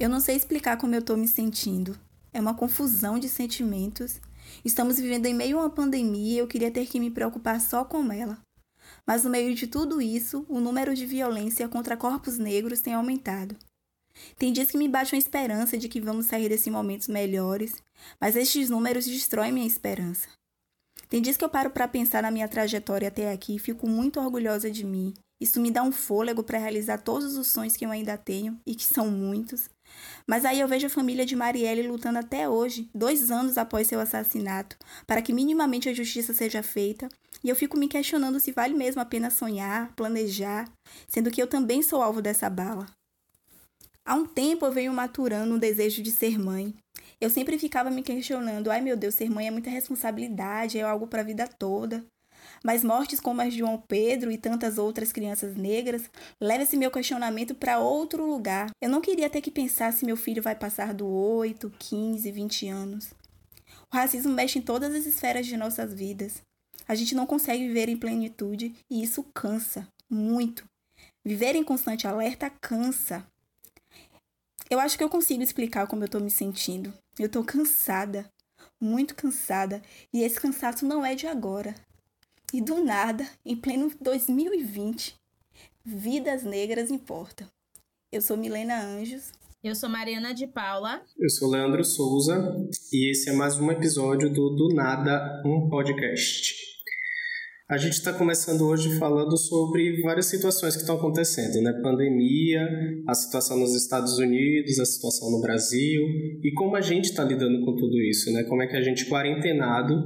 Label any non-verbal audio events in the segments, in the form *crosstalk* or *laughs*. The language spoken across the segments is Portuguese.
Eu não sei explicar como eu tô me sentindo. É uma confusão de sentimentos. Estamos vivendo em meio a uma pandemia e eu queria ter que me preocupar só com ela. Mas no meio de tudo isso, o número de violência contra corpos negros tem aumentado. Tem dias que me bate uma esperança de que vamos sair desses momentos melhores, mas estes números destroem minha esperança. Tem dias que eu paro para pensar na minha trajetória até aqui e fico muito orgulhosa de mim. Isso me dá um fôlego para realizar todos os sonhos que eu ainda tenho e que são muitos. Mas aí eu vejo a família de Marielle lutando até hoje, dois anos após seu assassinato, para que minimamente a justiça seja feita, e eu fico me questionando se vale mesmo a pena sonhar, planejar, sendo que eu também sou alvo dessa bala. Há um tempo eu venho maturando um desejo de ser mãe. Eu sempre ficava me questionando: ai meu Deus, ser mãe é muita responsabilidade, é algo para a vida toda. Mas mortes como as de João Pedro e tantas outras crianças negras levam esse meu questionamento para outro lugar. Eu não queria ter que pensar se meu filho vai passar do 8, 15, 20 anos. O racismo mexe em todas as esferas de nossas vidas. A gente não consegue viver em plenitude e isso cansa muito. Viver em constante alerta cansa. Eu acho que eu consigo explicar como eu tô me sentindo. Eu tô cansada, muito cansada, e esse cansaço não é de agora. E do nada, em pleno 2020, vidas negras importam. Eu sou Milena Anjos. Eu sou Mariana de Paula. Eu sou Leandro Souza e esse é mais um episódio do Do Nada, um podcast. A gente está começando hoje falando sobre várias situações que estão acontecendo, né? Pandemia, a situação nos Estados Unidos, a situação no Brasil e como a gente está lidando com tudo isso, né? Como é que a gente quarentenado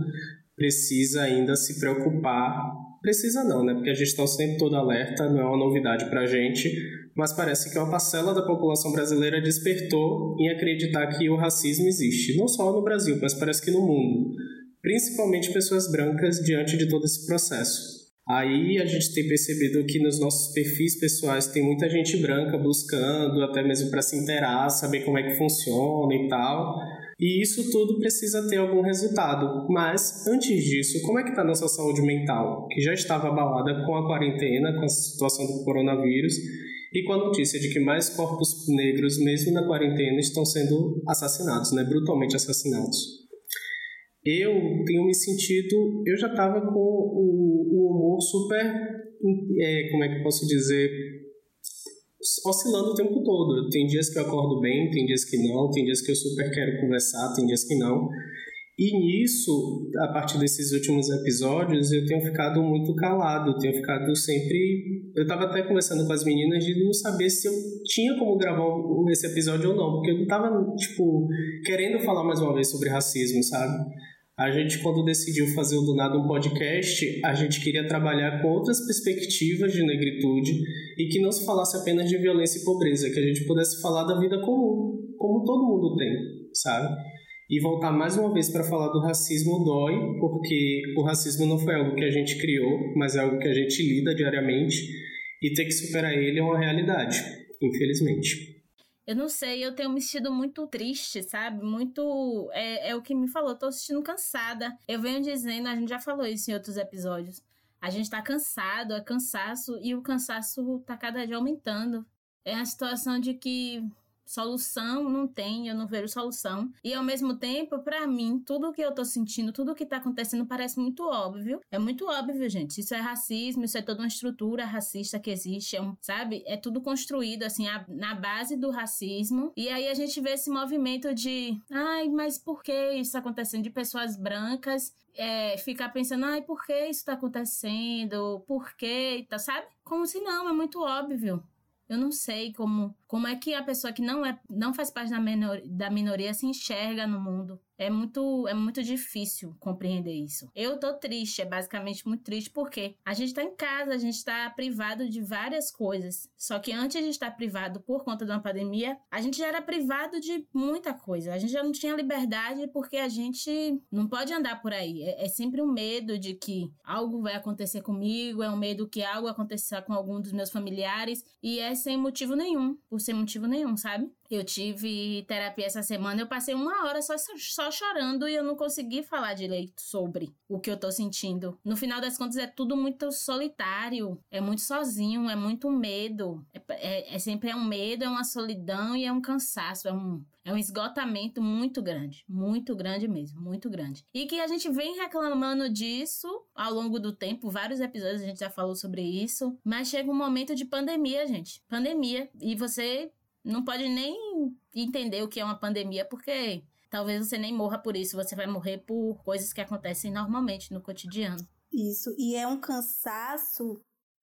precisa ainda se preocupar. Precisa não, né? Porque a gente está sempre todo alerta, não é uma novidade para a gente, mas parece que uma parcela da população brasileira despertou em acreditar que o racismo existe, não só no Brasil, mas parece que no mundo principalmente pessoas brancas, diante de todo esse processo. Aí a gente tem percebido que nos nossos perfis pessoais tem muita gente branca buscando, até mesmo para se inteirar, saber como é que funciona e tal. E isso tudo precisa ter algum resultado. Mas, antes disso, como é que está a nossa saúde mental? Que já estava abalada com a quarentena, com a situação do coronavírus e com a notícia de que mais corpos negros, mesmo na quarentena, estão sendo assassinados, né? brutalmente assassinados eu tenho me sentido. Eu já estava com o, o, humor super. É, como é que eu posso dizer? Oscilando o tempo todo. Tem dias que eu acordo bem, tem dias que não, tem dias que eu super quero conversar, tem dias que não. E nisso, a partir desses últimos episódios, eu tenho ficado muito calado, tenho ficado sempre. Eu estava até conversando com as meninas de não saber se eu tinha como gravar esse episódio ou não, porque eu não estava, tipo, querendo falar mais uma vez sobre racismo, sabe? A gente, quando decidiu fazer o Do Nada um podcast, a gente queria trabalhar com outras perspectivas de negritude e que não se falasse apenas de violência e pobreza, que a gente pudesse falar da vida comum, como todo mundo tem, sabe? E voltar mais uma vez para falar do racismo dói, porque o racismo não foi algo que a gente criou, mas é algo que a gente lida diariamente e ter que superar ele é uma realidade, infelizmente. Eu não sei, eu tenho me sentido muito triste, sabe? Muito. É, é o que me falou, eu tô sentindo cansada. Eu venho dizendo, a gente já falou isso em outros episódios. A gente tá cansado, é cansaço, e o cansaço tá cada dia aumentando. É a situação de que solução não tem, eu não vejo solução. E ao mesmo tempo, para mim, tudo que eu tô sentindo, tudo que tá acontecendo parece muito óbvio. É muito óbvio, gente. Isso é racismo, isso é toda uma estrutura racista que existe, é um, sabe? É tudo construído assim a, na base do racismo. E aí a gente vê esse movimento de, ai, mas por que isso acontecendo de pessoas brancas é, ficar pensando, ai, por que isso tá acontecendo? Por que? Tá, sabe? Como se não, é muito óbvio. Eu não sei como, como é que a pessoa que não é não faz parte da, menor, da minoria se enxerga no mundo. É muito, é muito difícil compreender isso. Eu tô triste, é basicamente muito triste, porque a gente tá em casa, a gente tá privado de várias coisas. Só que antes de estar privado por conta de uma pandemia, a gente já era privado de muita coisa. A gente já não tinha liberdade porque a gente não pode andar por aí. É, é sempre um medo de que algo vai acontecer comigo, é um medo que algo aconteça com algum dos meus familiares, e é sem motivo nenhum, por sem motivo nenhum, sabe? Eu tive terapia essa semana, eu passei uma hora só, só chorando e eu não consegui falar direito sobre o que eu tô sentindo. No final das contas, é tudo muito solitário, é muito sozinho, é muito medo. É, é, é sempre é um medo, é uma solidão e é um cansaço, é um, é um esgotamento muito grande, muito grande mesmo, muito grande. E que a gente vem reclamando disso ao longo do tempo, vários episódios a gente já falou sobre isso, mas chega um momento de pandemia, gente. Pandemia. E você não pode nem entender o que é uma pandemia, porque talvez você nem morra por isso, você vai morrer por coisas que acontecem normalmente no cotidiano. Isso, e é um cansaço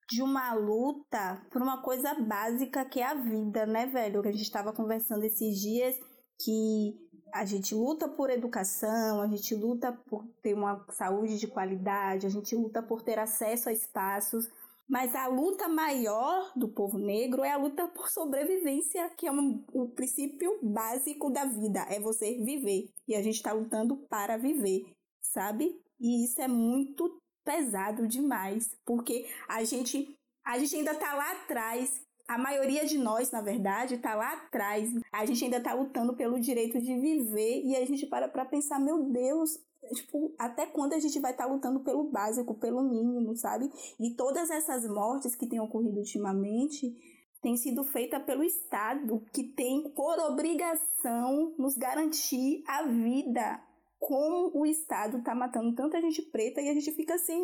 de uma luta por uma coisa básica que é a vida, né, velho? Que a gente estava conversando esses dias que a gente luta por educação, a gente luta por ter uma saúde de qualidade, a gente luta por ter acesso a espaços, mas a luta maior do povo negro é a luta por sobrevivência, que é um, o princípio básico da vida, é você viver. E a gente está lutando para viver, sabe? E isso é muito pesado demais, porque a gente, a gente ainda está lá atrás a maioria de nós, na verdade, está lá atrás. A gente ainda está lutando pelo direito de viver e a gente para para pensar, meu Deus, tipo, até quando a gente vai estar tá lutando pelo básico, pelo mínimo, sabe? E todas essas mortes que têm ocorrido ultimamente têm sido feitas pelo Estado, que tem por obrigação nos garantir a vida. Como o Estado está matando tanta gente preta e a gente fica sem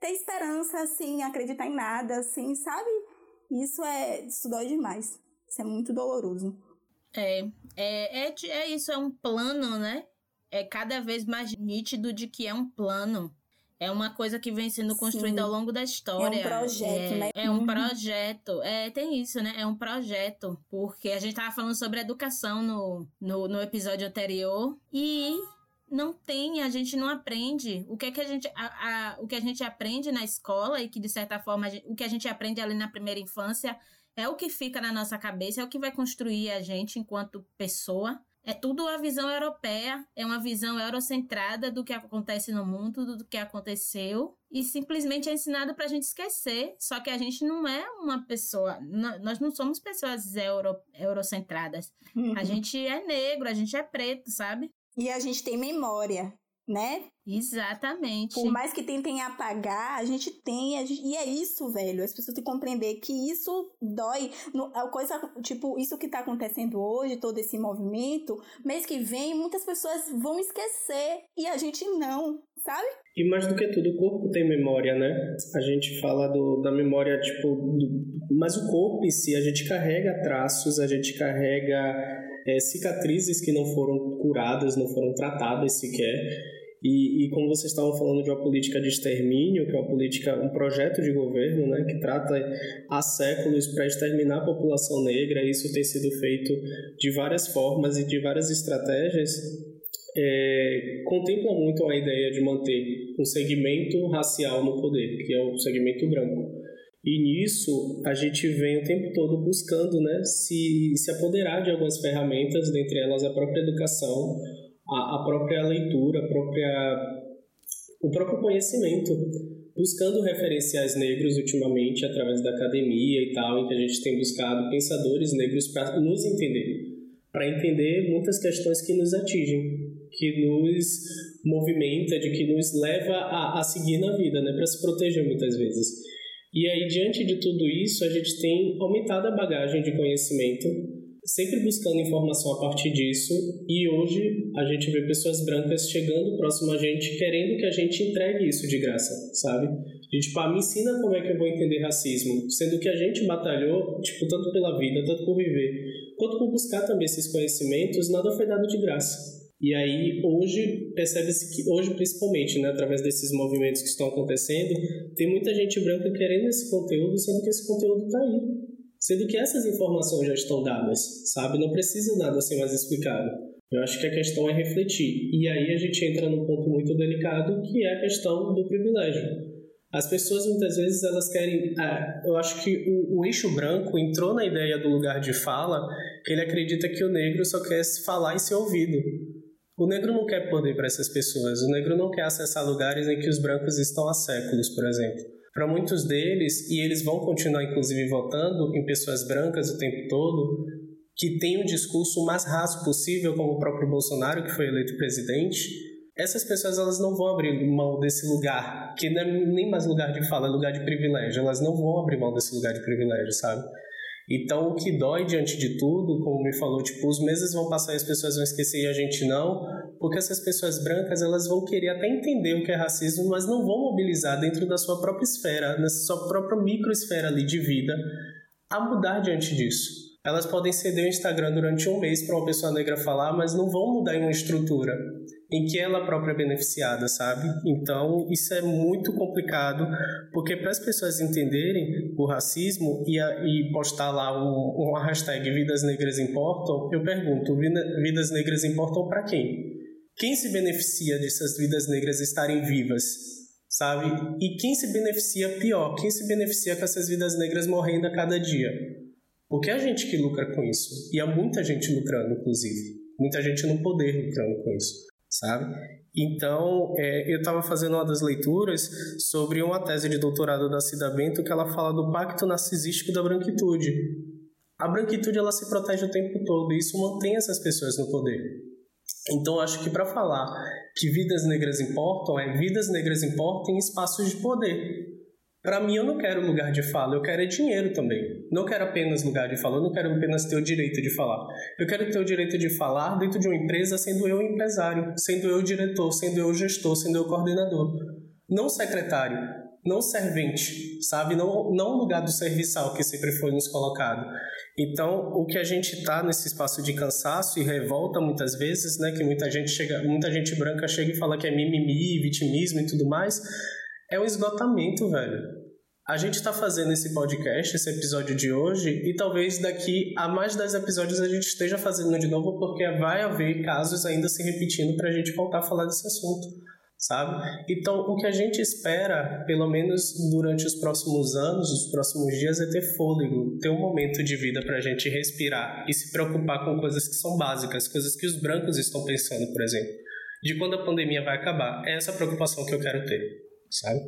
ter esperança, sem acreditar em nada, assim, sabe? Isso é. Isso dói demais. Isso é muito doloroso. É, é, é, é isso, é um plano, né? É cada vez mais nítido de que é um plano. É uma coisa que vem sendo construída ao longo da história. É um projeto, é, né? É um uhum. projeto. É, tem isso, né? É um projeto. Porque a gente tava falando sobre educação no, no, no episódio anterior. E não tem, a gente não aprende. O que é que a gente, a, a, o que a gente aprende na escola e que de certa forma o que a gente aprende ali na primeira infância é o que fica na nossa cabeça, é o que vai construir a gente enquanto pessoa. É tudo a visão europeia, é uma visão eurocentrada do que acontece no mundo, do que aconteceu, e simplesmente é ensinado para a gente esquecer. Só que a gente não é uma pessoa, nós não somos pessoas euro, eurocentradas. Uhum. A gente é negro, a gente é preto, sabe? E a gente tem memória, né? Exatamente. Por mais que tentem apagar, a gente tem. A gente, e é isso, velho. As pessoas têm que compreender que isso dói. No, a coisa, tipo, isso que tá acontecendo hoje, todo esse movimento, mês que vem, muitas pessoas vão esquecer e a gente não, sabe? E mais do que tudo, o corpo tem memória, né? A gente fala do, da memória, tipo, do, mas o corpo em si, a gente carrega traços, a gente carrega é, cicatrizes que não foram curadas, não foram tratadas sequer. E, e, como vocês estavam falando de uma política de extermínio, que é uma política, um projeto de governo, né, que trata há séculos para exterminar a população negra, isso tem sido feito de várias formas e de várias estratégias, é, contempla muito a ideia de manter um segmento racial no poder, que é o segmento branco. E nisso a gente vem o tempo todo buscando né, se, se apoderar de algumas ferramentas, dentre elas a própria educação, a, a própria leitura, a própria, o próprio conhecimento, buscando referenciais negros ultimamente através da academia e tal, em que a gente tem buscado pensadores negros para nos entender, para entender muitas questões que nos atingem, que nos movimenta, de que nos leva a, a seguir na vida, né, para se proteger muitas vezes. E aí, diante de tudo isso, a gente tem aumentado a bagagem de conhecimento, sempre buscando informação a partir disso, e hoje a gente vê pessoas brancas chegando próximo a gente, querendo que a gente entregue isso de graça, sabe? De tipo, ah, me ensina como é que eu vou entender racismo, sendo que a gente batalhou, tipo, tanto pela vida, tanto por viver, quanto por buscar também esses conhecimentos, nada foi dado de graça. E aí, hoje, percebe-se que, hoje principalmente, né, através desses movimentos que estão acontecendo, tem muita gente branca querendo esse conteúdo, sendo que esse conteúdo está aí. Sendo que essas informações já estão dadas, sabe? Não precisa nada ser mais explicado. Eu acho que a questão é refletir. E aí a gente entra num ponto muito delicado, que é a questão do privilégio. As pessoas muitas vezes elas querem. Ah, eu acho que o, o, eixo branco entrou na ideia do lugar de fala, que ele acredita que o negro só quer falar e ser ouvido. O negro não quer poder para essas pessoas, o negro não quer acessar lugares em que os brancos estão há séculos, por exemplo. Para muitos deles, e eles vão continuar inclusive votando em pessoas brancas o tempo todo, que tem um discurso mais raso possível, como o próprio Bolsonaro, que foi eleito presidente, essas pessoas elas não vão abrir mão desse lugar, que não é nem mais lugar de fala, é lugar de privilégio. Elas não vão abrir mão desse lugar de privilégio, sabe? Então, o que dói diante de tudo, como me falou, tipo, os meses vão passar e as pessoas vão esquecer e a gente não, porque essas pessoas brancas, elas vão querer até entender o que é racismo, mas não vão mobilizar dentro da sua própria esfera, na sua própria microesfera ali de vida, a mudar diante disso. Elas podem ceder o Instagram durante um mês para uma pessoa negra falar, mas não vão mudar em uma estrutura em que ela própria é beneficiada, sabe? Então, isso é muito complicado, porque para as pessoas entenderem o racismo e, a, e postar lá um, uma hashtag Vidas Negras Importam, eu pergunto, Vidas Negras Importam para quem? Quem se beneficia dessas vidas negras estarem vivas? Sabe? E quem se beneficia pior? Quem se beneficia com essas vidas negras morrendo a cada dia? Porque a gente que lucra com isso. E há muita gente lucrando, inclusive. Muita gente no poder lucrando com isso sabe? Então, é, eu estava fazendo uma das leituras sobre uma tese de doutorado da Cida Bento que ela fala do pacto narcisístico da branquitude. A branquitude ela se protege o tempo todo e isso mantém essas pessoas no poder. Então, acho que para falar que vidas negras importam, é vidas negras importam em espaços de poder. Para mim, eu não quero lugar de fala, eu quero é dinheiro também. Não quero apenas lugar de fala, eu não quero apenas ter o direito de falar. Eu quero ter o direito de falar dentro de uma empresa sendo eu empresário, sendo eu diretor, sendo eu gestor, sendo eu coordenador. Não secretário, não servente, sabe? Não, não lugar do serviçal que sempre foi nos colocado. Então, o que a gente está nesse espaço de cansaço e revolta muitas vezes, né, que muita gente chega, muita gente branca chega e fala que é mimimi, vitimismo e tudo mais, é um esgotamento, velho a gente está fazendo esse podcast, esse episódio de hoje, e talvez daqui a mais 10 episódios a gente esteja fazendo de novo, porque vai haver casos ainda se repetindo para a gente voltar a falar desse assunto, sabe? Então, o que a gente espera, pelo menos durante os próximos anos, os próximos dias, é ter fôlego, ter um momento de vida para a gente respirar e se preocupar com coisas que são básicas, coisas que os brancos estão pensando, por exemplo. De quando a pandemia vai acabar. É essa preocupação que eu quero ter, sabe?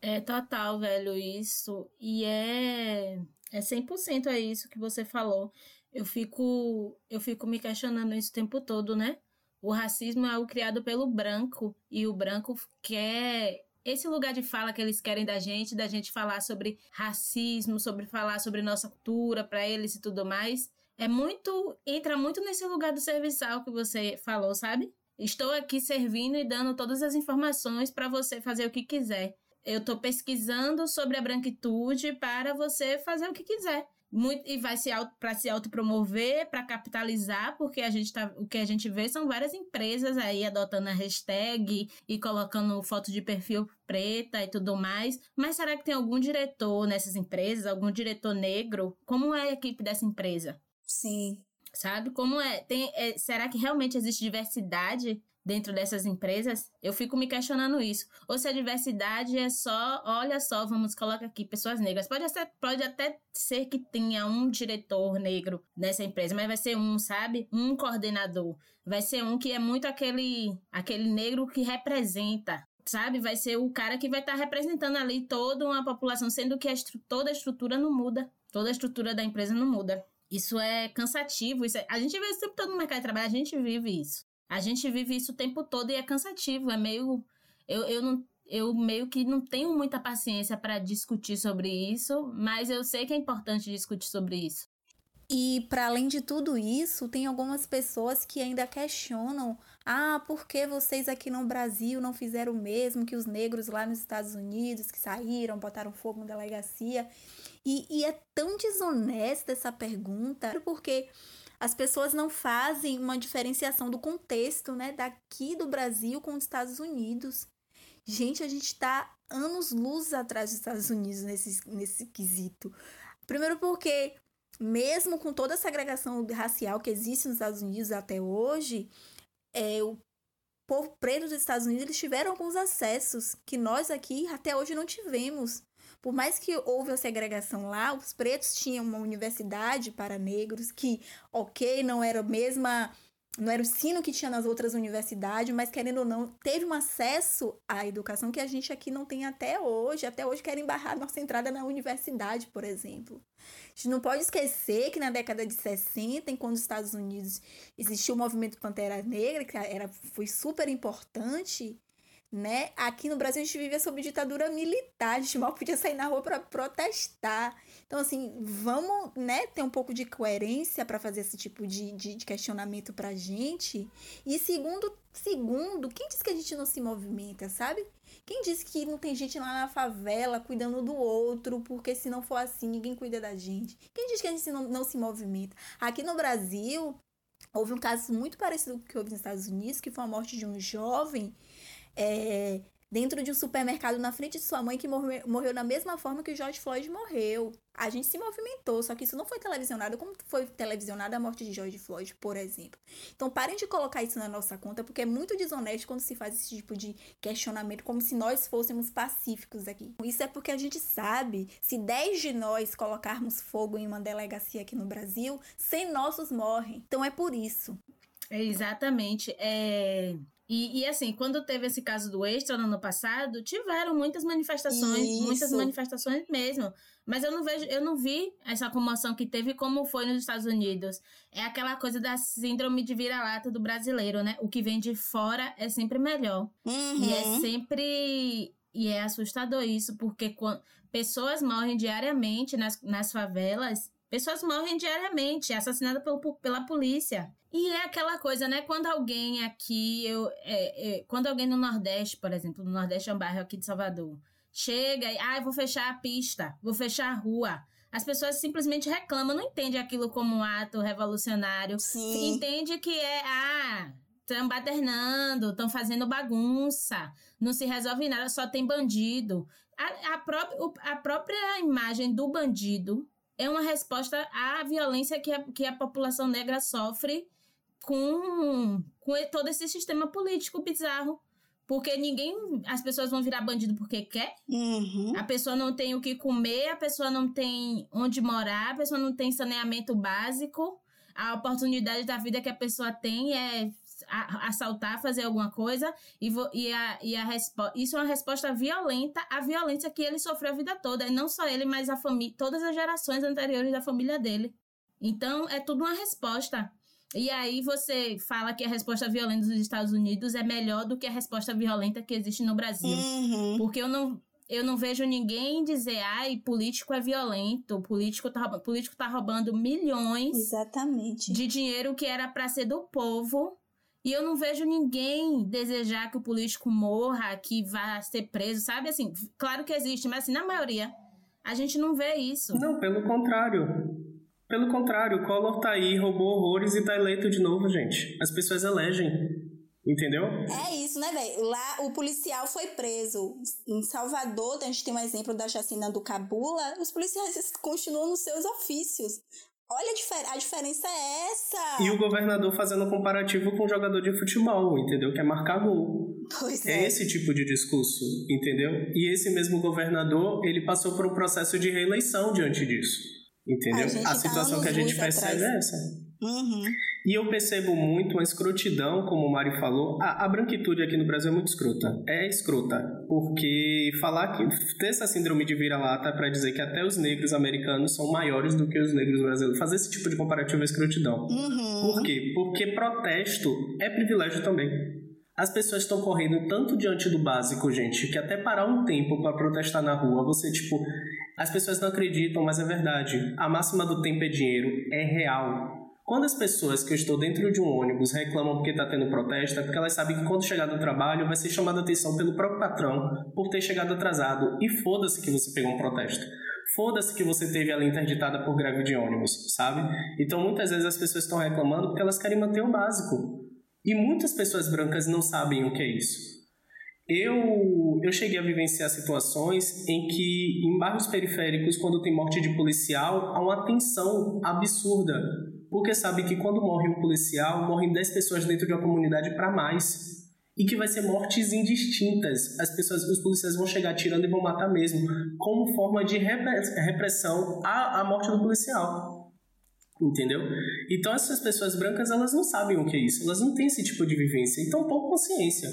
É total, velho, isso. E é, é 100% é isso que você falou. Eu fico, eu fico me questionando isso o tempo todo, né? O racismo é algo criado pelo branco e o branco quer esse lugar de fala que eles querem da gente, da gente falar sobre racismo, sobre falar sobre nossa cultura para eles e tudo mais. É muito, entra muito nesse lugar do serviçal que você falou, sabe? Estou aqui servindo e dando todas as informações para você fazer o que quiser eu estou pesquisando sobre a branquitude para você fazer o que quiser. Muito, e vai se para se autopromover, para capitalizar, porque a gente tá, o que a gente vê são várias empresas aí adotando a hashtag e colocando foto de perfil preta e tudo mais. Mas será que tem algum diretor nessas empresas, algum diretor negro? Como é a equipe dessa empresa? Sim. Sabe? Como é? Tem, é será que realmente existe diversidade dentro dessas empresas, eu fico me questionando isso. Ou se a diversidade é só, olha só, vamos colocar aqui pessoas negras. Pode, ser, pode até ser que tenha um diretor negro nessa empresa, mas vai ser um, sabe? Um coordenador. Vai ser um que é muito aquele, aquele negro que representa. Sabe, vai ser o cara que vai estar tá representando ali toda uma população, sendo que a toda a estrutura não muda, toda a estrutura da empresa não muda. Isso é cansativo. Isso é, a gente vê isso sempre todo no mercado de trabalho, a gente vive isso. A gente vive isso o tempo todo e é cansativo, é meio. Eu, eu, não, eu meio que não tenho muita paciência para discutir sobre isso, mas eu sei que é importante discutir sobre isso. E para além de tudo isso, tem algumas pessoas que ainda questionam: ah, por que vocês aqui no Brasil não fizeram o mesmo que os negros lá nos Estados Unidos, que saíram, botaram fogo na delegacia? E, e é tão desonesta essa pergunta, porque as pessoas não fazem uma diferenciação do contexto, né, daqui do Brasil com os Estados Unidos. Gente, a gente está anos luz atrás dos Estados Unidos nesse, nesse quesito. Primeiro porque, mesmo com toda a segregação racial que existe nos Estados Unidos até hoje, é, o povo preto dos Estados Unidos eles tiveram alguns acessos que nós aqui até hoje não tivemos. Por mais que houve a segregação lá, os pretos tinham uma universidade para negros que, ok, não era a mesma não era o ensino que tinha nas outras universidades, mas querendo ou não, teve um acesso à educação que a gente aqui não tem até hoje. Até hoje querem barrar nossa entrada na universidade, por exemplo. A gente não pode esquecer que na década de 60, enquanto os Estados Unidos existiu o movimento Pantera Negra, que era, foi super importante, né? Aqui no Brasil a gente vivia sob ditadura militar, a gente mal podia sair na rua para protestar. Então, assim, vamos, né, ter um pouco de coerência para fazer esse tipo de, de, de questionamento pra gente. E segundo, segundo, quem disse que a gente não se movimenta, sabe? Quem disse que não tem gente lá na favela cuidando do outro, porque se não for assim, ninguém cuida da gente? Quem disse que a gente não, não se movimenta? Aqui no Brasil, houve um caso muito parecido com o que houve nos Estados Unidos, que foi a morte de um jovem é, dentro de um supermercado na frente de sua mãe que morreu, morreu da mesma forma que o George Floyd morreu. A gente se movimentou, só que isso não foi televisionado como foi televisionada a morte de George Floyd, por exemplo. Então parem de colocar isso na nossa conta, porque é muito desonesto quando se faz esse tipo de questionamento, como se nós fôssemos pacíficos aqui. Isso é porque a gente sabe, se 10 de nós colocarmos fogo em uma delegacia aqui no Brasil, 100 nossos morrem. Então é por isso. É exatamente. É... E, e, assim, quando teve esse caso do Extra no ano passado, tiveram muitas manifestações, Isso. muitas manifestações mesmo. Mas eu não vejo, eu não vi essa comoção que teve como foi nos Estados Unidos. É aquela coisa da síndrome de vira-lata do brasileiro, né? O que vem de fora é sempre melhor. Uhum. E é uhum. sempre. E é assustador isso, porque quando pessoas morrem diariamente nas, nas favelas Pessoas morrem diariamente, assassinadas pelo, pela polícia. E é aquela coisa, né? Quando alguém aqui, eu, é, é, quando alguém no Nordeste, por exemplo, no Nordeste é um bairro aqui de Salvador, chega e, ah, eu vou fechar a pista, vou fechar a rua. As pessoas simplesmente reclamam, não entende aquilo como um ato revolucionário. Sim. Entende que é, ah, estão badernando, estão fazendo bagunça, não se resolve nada, só tem bandido. A, a, própria, a própria imagem do bandido é uma resposta à violência que a, que a população negra sofre com, com todo esse sistema político bizarro. Porque ninguém. As pessoas vão virar bandido porque quer. Uhum. A pessoa não tem o que comer, a pessoa não tem onde morar, a pessoa não tem saneamento básico. A oportunidade da vida que a pessoa tem é assaltar, fazer alguma coisa, e, vo, e, a, e a isso é uma resposta violenta à violência que ele sofreu a vida toda. E não só ele, mas a família, todas as gerações anteriores da família dele. Então, é tudo uma resposta. E aí você fala que a resposta violenta dos Estados Unidos é melhor do que a resposta violenta que existe no Brasil. Uhum. Porque eu não, eu não vejo ninguém dizer, ai, político é violento, político tá, político tá roubando milhões Exatamente. de dinheiro que era para ser do povo e eu não vejo ninguém desejar que o político morra, que vá ser preso, sabe? Assim, claro que existe, mas assim, na maioria, a gente não vê isso. Não, pelo contrário. Pelo contrário, o Collor tá aí, roubou horrores e tá eleito de novo, gente. As pessoas elegem. Entendeu? É isso, né, velho? Lá o policial foi preso. Em Salvador, a gente tem um exemplo da chacina do Cabula. Os policiais continuam nos seus ofícios. Olha a, difer a diferença é essa. E o governador fazendo um comparativo com um jogador de futebol, entendeu? Que é marcar gol. Pois é. É esse tipo de discurso, entendeu? E esse mesmo governador, ele passou por um processo de reeleição diante disso. Entendeu? A, a tá situação que a gente percebe é essa. Uhum. E eu percebo muito a escrotidão, como o Mari falou. A, a, branquitude aqui no Brasil é muito escrota. É escrota. Porque falar que. ter essa síndrome de vira-lata para dizer que até os negros americanos são maiores do que os negros brasileiros. Fazer esse tipo de comparativo é escrotidão. Uhum. Por quê? Porque protesto é privilégio também. As pessoas estão correndo tanto diante do básico, gente, que até parar um tempo para protestar na rua, você, tipo. As pessoas não acreditam, mas é verdade. A máxima do tempo é dinheiro. É real quando as pessoas que eu estou dentro de um ônibus reclamam porque está tendo protesto, é porque elas sabem que quando chegar do trabalho vai ser chamada atenção pelo próprio patrão por ter chegado atrasado. E foda-se que você pegou um protesto. Foda-se que você teve ela interditada por greve de ônibus, sabe? Então muitas vezes as pessoas estão reclamando porque elas querem manter o básico. E muitas pessoas brancas não sabem o que é isso. Eu, eu cheguei a vivenciar situações em que, em bairros periféricos, quando tem morte de policial, há uma tensão absurda porque sabe que quando morre um policial, morrem 10 pessoas dentro de uma comunidade para mais. E que vai ser mortes indistintas. As pessoas, os policiais vão chegar atirando e vão matar mesmo, como forma de repressão à, à morte do policial. Entendeu? Então essas pessoas brancas, elas não sabem o que é isso, elas não têm esse tipo de vivência, então pouco consciência.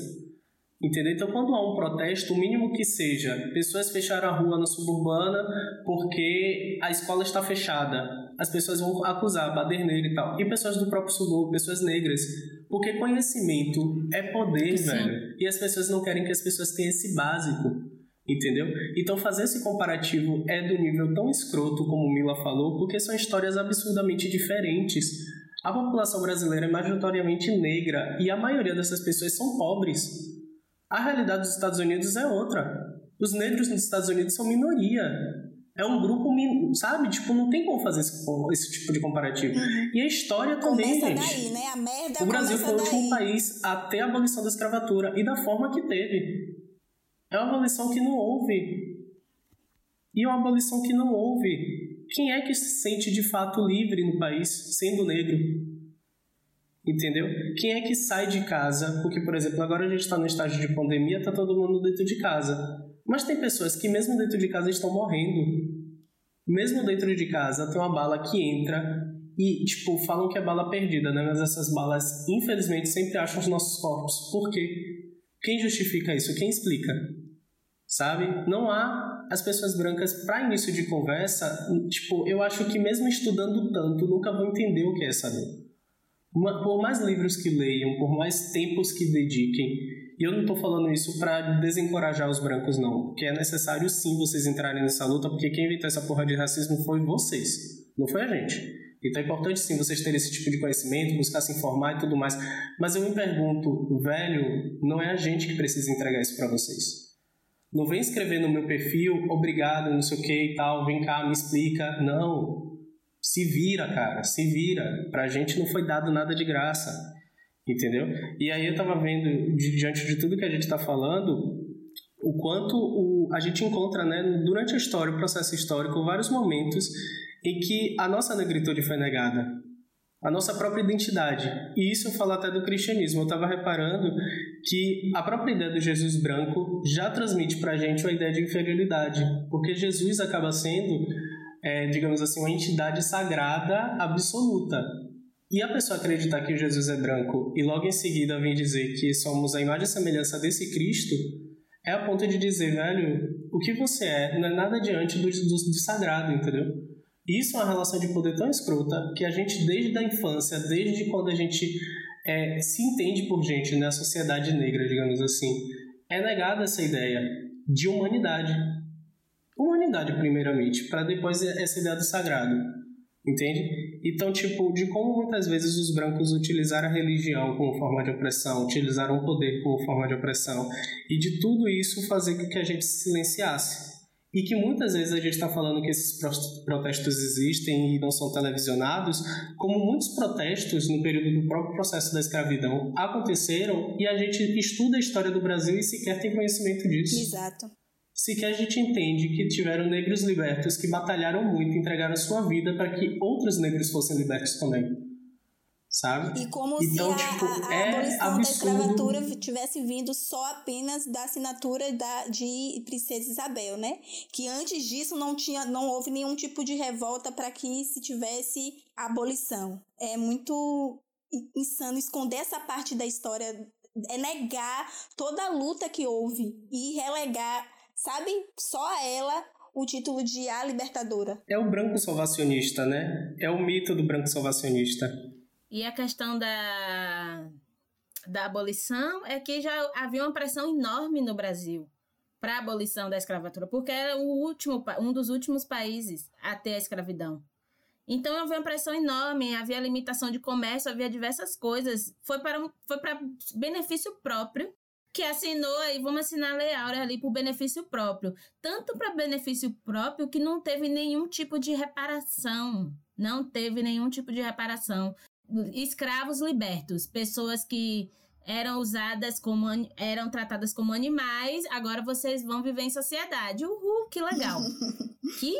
Entendeu? Então, quando há um protesto, o mínimo que seja, pessoas fecharam a rua na suburbana porque a escola está fechada. As pessoas vão acusar, baderneira e tal. E pessoas do próprio subúrbio, pessoas negras. Porque conhecimento é poder, Sim. velho. E as pessoas não querem que as pessoas tenham esse básico. Entendeu? Então, fazer esse comparativo é do nível tão escroto como o Mila falou, porque são histórias absurdamente diferentes. A população brasileira é majoritariamente negra e a maioria dessas pessoas são pobres. A realidade dos Estados Unidos é outra. Os negros nos Estados Unidos são minoria. É um grupo, sabe? Tipo, não tem como fazer esse, esse tipo de comparativo. Uhum. E a história também, começa gente. Daí, né? A merda o Brasil foi o último daí. país a ter a abolição da escravatura e da forma que teve. É uma abolição que não houve. E é uma abolição que não houve. Quem é que se sente de fato livre no país sendo negro? Entendeu? Quem é que sai de casa? Porque, por exemplo, agora a gente está no estágio de pandemia, tá todo mundo dentro de casa. Mas tem pessoas que, mesmo dentro de casa, estão morrendo. Mesmo dentro de casa, tem uma bala que entra e, tipo, falam que é bala perdida, né? Mas essas balas, infelizmente, sempre acham os nossos corpos. Por quê? Quem justifica isso? Quem explica? Sabe? Não há as pessoas brancas, para início de conversa, tipo, eu acho que mesmo estudando tanto, nunca vão entender o que é essa dor por mais livros que leiam, por mais tempos que dediquem, e eu não estou falando isso para desencorajar os brancos, não, porque é necessário sim vocês entrarem nessa luta, porque quem inventou essa porra de racismo foi vocês, não foi a gente. Então é importante sim vocês terem esse tipo de conhecimento, buscar se informar e tudo mais. Mas eu me pergunto, velho, não é a gente que precisa entregar isso para vocês. Não vem escrever no meu perfil, obrigado, não sei o que e tal, vem cá, me explica. Não, se vira, cara, se vira. Pra gente não foi dado nada de graça, entendeu? E aí eu tava vendo, diante de tudo que a gente tá falando, o quanto o, a gente encontra, né, durante a história, o processo histórico, vários momentos em que a nossa negritude foi negada, a nossa própria identidade. E isso eu falo até do cristianismo. Eu estava reparando que a própria ideia do Jesus branco já transmite para a gente uma ideia de inferioridade, porque Jesus acaba sendo é, digamos assim, uma entidade sagrada absoluta. E a pessoa acreditar que Jesus é branco e logo em seguida vem dizer que somos a imagem e semelhança desse Cristo, é a ponto de dizer, velho, o que você é não é nada diante do, do, do sagrado, entendeu? Isso é uma relação de poder tão escrota que a gente, desde a infância, desde quando a gente é, se entende por gente na né, sociedade negra, digamos assim, é negada essa ideia de humanidade, humanidade primeiramente, para depois essa ideia do sagrado, entende? Então, tipo, de como muitas vezes os brancos utilizaram a religião como forma de opressão, utilizaram o poder como forma de opressão, e de tudo isso fazer com que a gente se silenciasse. E que muitas vezes a gente está falando que esses protestos existem e não são televisionados, como muitos protestos no período do próprio processo da escravidão aconteceram e a gente estuda a história do Brasil e sequer tem conhecimento disso. Exato sequer a gente entende que tiveram negros libertos que batalharam muito, entregaram sua vida para que outros negros fossem libertos também. Sabe? E como então, se a, tipo, a, a é abolição absurdo. da escravatura tivesse vindo só apenas da assinatura da, de Princesa Isabel, né? Que antes disso não, tinha, não houve nenhum tipo de revolta para que se tivesse abolição. É muito insano esconder essa parte da história, é negar toda a luta que houve e relegar sabe, só a ela o título de A Libertadora. É o branco salvacionista, né? É o mito do branco salvacionista. E a questão da, da abolição é que já havia uma pressão enorme no Brasil para a abolição da escravatura, porque era o último, um dos últimos países a ter a escravidão. Então havia uma pressão enorme, havia limitação de comércio, havia diversas coisas. Foi para, foi para benefício próprio que assinou e vamos assinar a Lei Áurea ali por benefício próprio. Tanto para benefício próprio que não teve nenhum tipo de reparação. Não teve nenhum tipo de reparação. Escravos libertos, pessoas que eram usadas como eram tratadas como animais, agora vocês vão viver em sociedade. Uhul, que legal. *laughs* que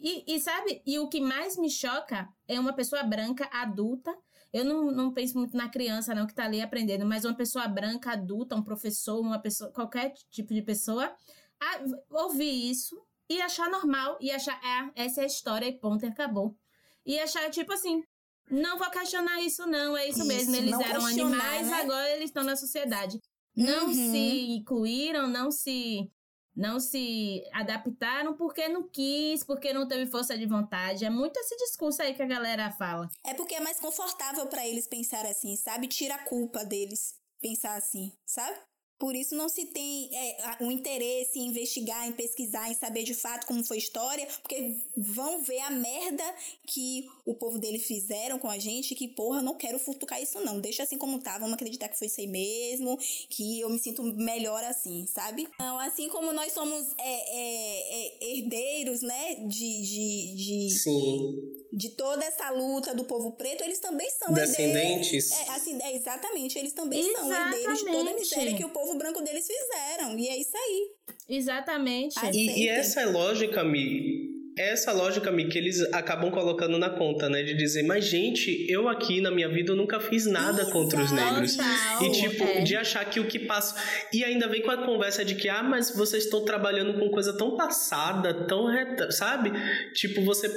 e, e sabe, e o que mais me choca é uma pessoa branca adulta eu não, não penso muito na criança, não, que está ali aprendendo, mas uma pessoa branca, adulta, um professor, uma pessoa, qualquer tipo de pessoa, a, ouvir isso e achar normal e achar, é, essa é a história e ponto, e acabou. e achar, tipo assim, não vou questionar isso, não. É isso, isso mesmo. Eles eram animais, né? agora eles estão na sociedade. Não uhum. se incluíram, não se não se adaptaram porque não quis, porque não teve força de vontade. É muito esse discurso aí que a galera fala. É porque é mais confortável para eles pensar assim, sabe? Tira a culpa deles pensar assim, sabe? Por isso não se tem é, um interesse em investigar, em pesquisar, em saber de fato como foi a história, porque vão ver a merda que o povo dele fizeram com a gente, que porra, não quero futucar isso não, deixa assim como tá, vamos acreditar que foi isso aí mesmo, que eu me sinto melhor assim, sabe? Então, assim como nós somos é, é, é herdeiros, né, de, de, de, Sim de toda essa luta do povo preto, eles também são Descendentes. herdeiros. É, assim, é, exatamente, eles também exatamente. são herdeiros de toda a miséria que o povo branco deles fizeram. E é isso aí. Exatamente. E, e, essa é lógica, Mi, essa lógica, Mi, que eles acabam colocando na conta, né? De dizer, mas gente, eu aqui na minha vida eu nunca fiz nada Exato. contra os negros. E tipo, é. de achar que o que passa. E ainda vem com a conversa de que, ah, mas vocês estão trabalhando com coisa tão passada, tão reta, sabe? Tipo, você.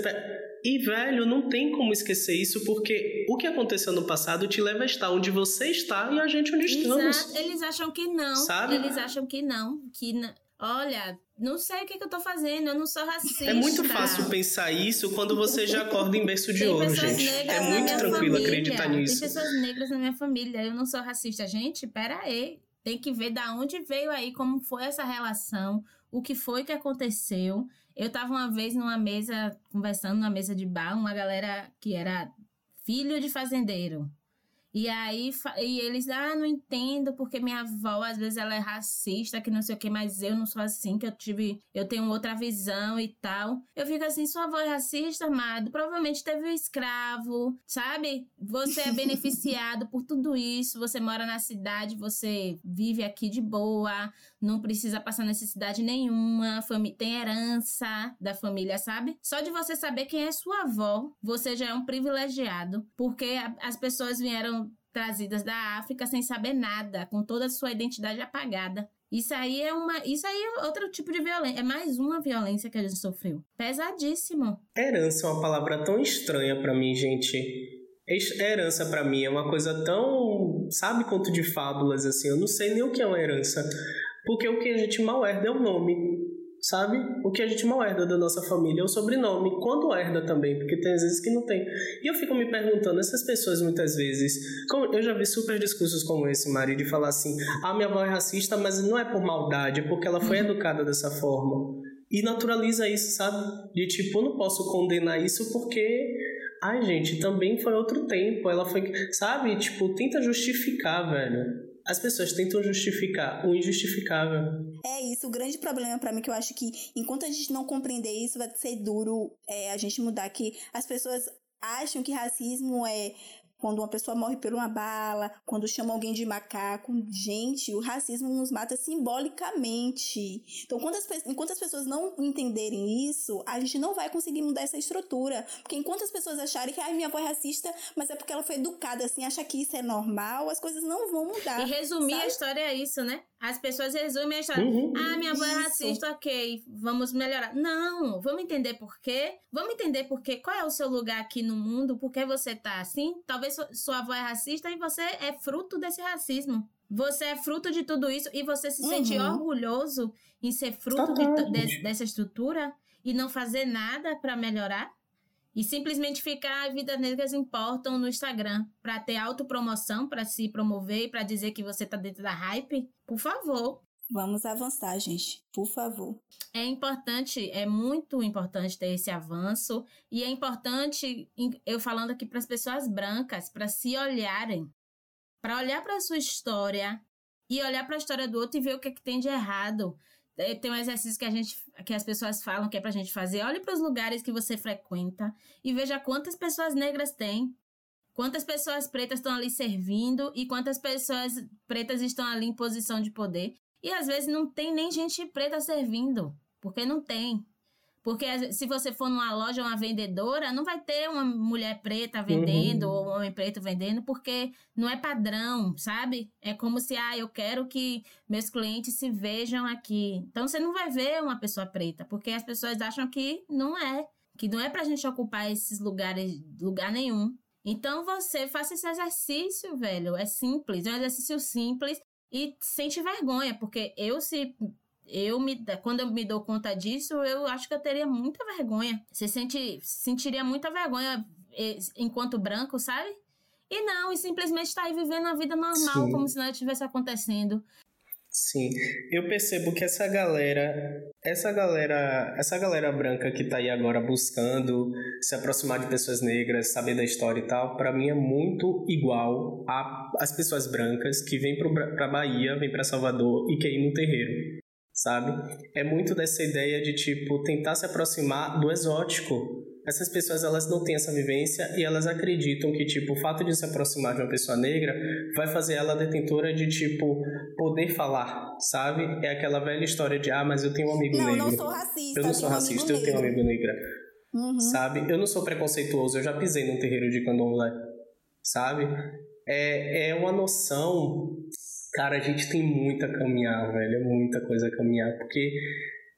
E, velho, não tem como esquecer isso, porque o que aconteceu no passado te leva a estar onde você está e a gente onde estamos. Exato. Eles acham que não. Sabe? Eles acham que não. Que Olha, não sei o que, que, eu tô fazendo, eu não sou racista. É muito fácil pensar isso quando você já acorda em berço de ouro, gente. É muito tranquilo família. acreditar nisso. Tem pessoas negras na minha família, eu não sou racista. Gente, pera aí. Tem que ver da onde veio aí, como foi essa relação, o que foi que aconteceu. Eu tava uma vez numa mesa, conversando numa mesa de bar, uma galera que era filho de fazendeiro. E aí e eles, ah, não entendo porque minha avó às vezes ela é racista, que não sei o que, mas eu não sou assim, que eu tive, eu tenho outra visão e tal. Eu fico assim, sua avó é racista, amado, provavelmente teve um escravo, sabe? Você é beneficiado por tudo isso, você mora na cidade, você vive aqui de boa, não precisa passar necessidade nenhuma, tem herança da família, sabe? Só de você saber quem é sua avó, você já é um privilegiado, porque as pessoas vieram trazidas da África sem saber nada, com toda a sua identidade apagada. Isso aí é uma, isso aí é outro tipo de violência, é mais uma violência que a gente sofreu. Pesadíssimo. Herança é uma palavra tão estranha para mim, gente. Herança para mim é uma coisa tão, sabe, conto de fábulas assim. Eu não sei nem o que é uma herança, porque o que a gente mal herda é o nome sabe? O que a gente mal herda da nossa família é o sobrenome, quando herda também, porque tem às vezes que não tem. E eu fico me perguntando, essas pessoas muitas vezes, eu já vi super discursos como esse, Mari, de falar assim: ah, minha avó é racista, mas não é por maldade, é porque ela foi educada dessa forma. E naturaliza isso, sabe? De tipo, eu não posso condenar isso porque Ai, gente, também foi outro tempo. Ela foi, sabe? Tipo, tenta justificar, velho as pessoas tentam justificar o injustificável. É isso, o grande problema para mim que eu acho que enquanto a gente não compreender isso, vai ser duro é, a gente mudar que as pessoas acham que racismo é quando uma pessoa morre por uma bala, quando chama alguém de macaco. Gente, o racismo nos mata simbolicamente. Então, quando as, enquanto as pessoas não entenderem isso, a gente não vai conseguir mudar essa estrutura. Porque enquanto as pessoas acharem que, ai, minha avó é racista, mas é porque ela foi educada assim, acha que isso é normal, as coisas não vão mudar. E resumir sabe? a história é isso, né? As pessoas resumem a história. Uhum. Ah, minha avó é racista, ok, vamos melhorar. Não, vamos entender por quê. Vamos entender por quê. Qual é o seu lugar aqui no mundo? Por que você tá assim? Talvez sua avó é racista e você é fruto desse racismo. Você é fruto de tudo isso e você se uhum. sente orgulhoso em ser fruto de, de, dessa estrutura e não fazer nada para melhorar? E simplesmente ficar vidas negras importam no Instagram para ter autopromoção, para se promover e para dizer que você tá dentro da hype? Por favor. Vamos avançar, gente, por favor. É importante, é muito importante ter esse avanço e é importante eu falando aqui para as pessoas brancas para se olharem, para olhar para a sua história e olhar para a história do outro e ver o que, é que tem de errado. É, tem um exercício que a gente que as pessoas falam que é pra gente fazer. Olhe para os lugares que você frequenta e veja quantas pessoas negras tem. Quantas pessoas pretas estão ali servindo e quantas pessoas pretas estão ali em posição de poder. E às vezes não tem nem gente preta servindo, porque não tem. Porque se você for numa loja, uma vendedora, não vai ter uma mulher preta vendendo uhum. ou um homem preto vendendo, porque não é padrão, sabe? É como se, ah, eu quero que meus clientes se vejam aqui. Então você não vai ver uma pessoa preta, porque as pessoas acham que não é. que não é pra gente ocupar esses lugares, lugar nenhum. Então você faça esse exercício, velho. É simples, é um exercício simples e sente vergonha, porque eu se eu me quando eu me dou conta disso, eu acho que eu teria muita vergonha. Você sente sentiria muita vergonha enquanto branco, sabe? E não, e simplesmente está aí vivendo a vida normal, Sim. como se nada estivesse acontecendo. Sim, eu percebo que essa galera, essa galera, essa galera branca que tá aí agora buscando se aproximar de pessoas negras, saber da história e tal, para mim é muito igual às pessoas brancas que vêm para Bahia, vêm para Salvador e querem ir no terreiro, sabe? É muito dessa ideia de tipo tentar se aproximar do exótico, essas pessoas elas não têm essa vivência e elas acreditam que tipo o fato de se aproximar de uma pessoa negra vai fazer ela detentora de tipo poder falar, sabe? É aquela velha história de ah, mas eu tenho um amigo não, negro. Não, sou racista. Eu não sou racista, eu tenho um amigo negro. Uhum. Sabe? Eu não sou preconceituoso, eu já pisei num terreiro de candomblé. Sabe? É, é uma noção Cara, a gente tem muito a caminhar, velho. É muita coisa a caminhar. Porque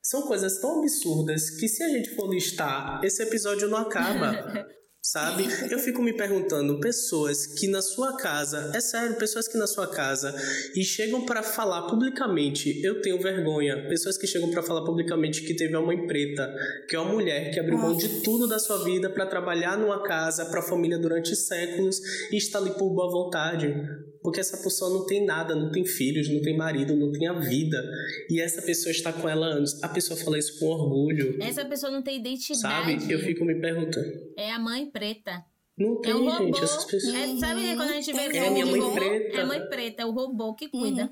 são coisas tão absurdas que se a gente for listar, esse episódio não acaba. *laughs* sabe? Eu fico me perguntando, pessoas que na sua casa, é sério, pessoas que na sua casa e chegam para falar publicamente, eu tenho vergonha, pessoas que chegam para falar publicamente que teve uma mãe preta, que é uma mulher que abriu mão de tudo da sua vida para trabalhar numa casa para a família durante séculos e está ali por boa vontade. Porque essa pessoa não tem nada, não tem filhos, não tem marido, não tem a vida. E essa pessoa está com ela anos. A pessoa fala isso com orgulho. Essa pessoa não tem identidade. Sabe? Eu fico me perguntando. É a mãe preta. Não tem, é um gente, essas pessoas. É, sabe quando a gente vê é a minha mãe preta. É a mãe preta, é o robô que cuida. Uhum.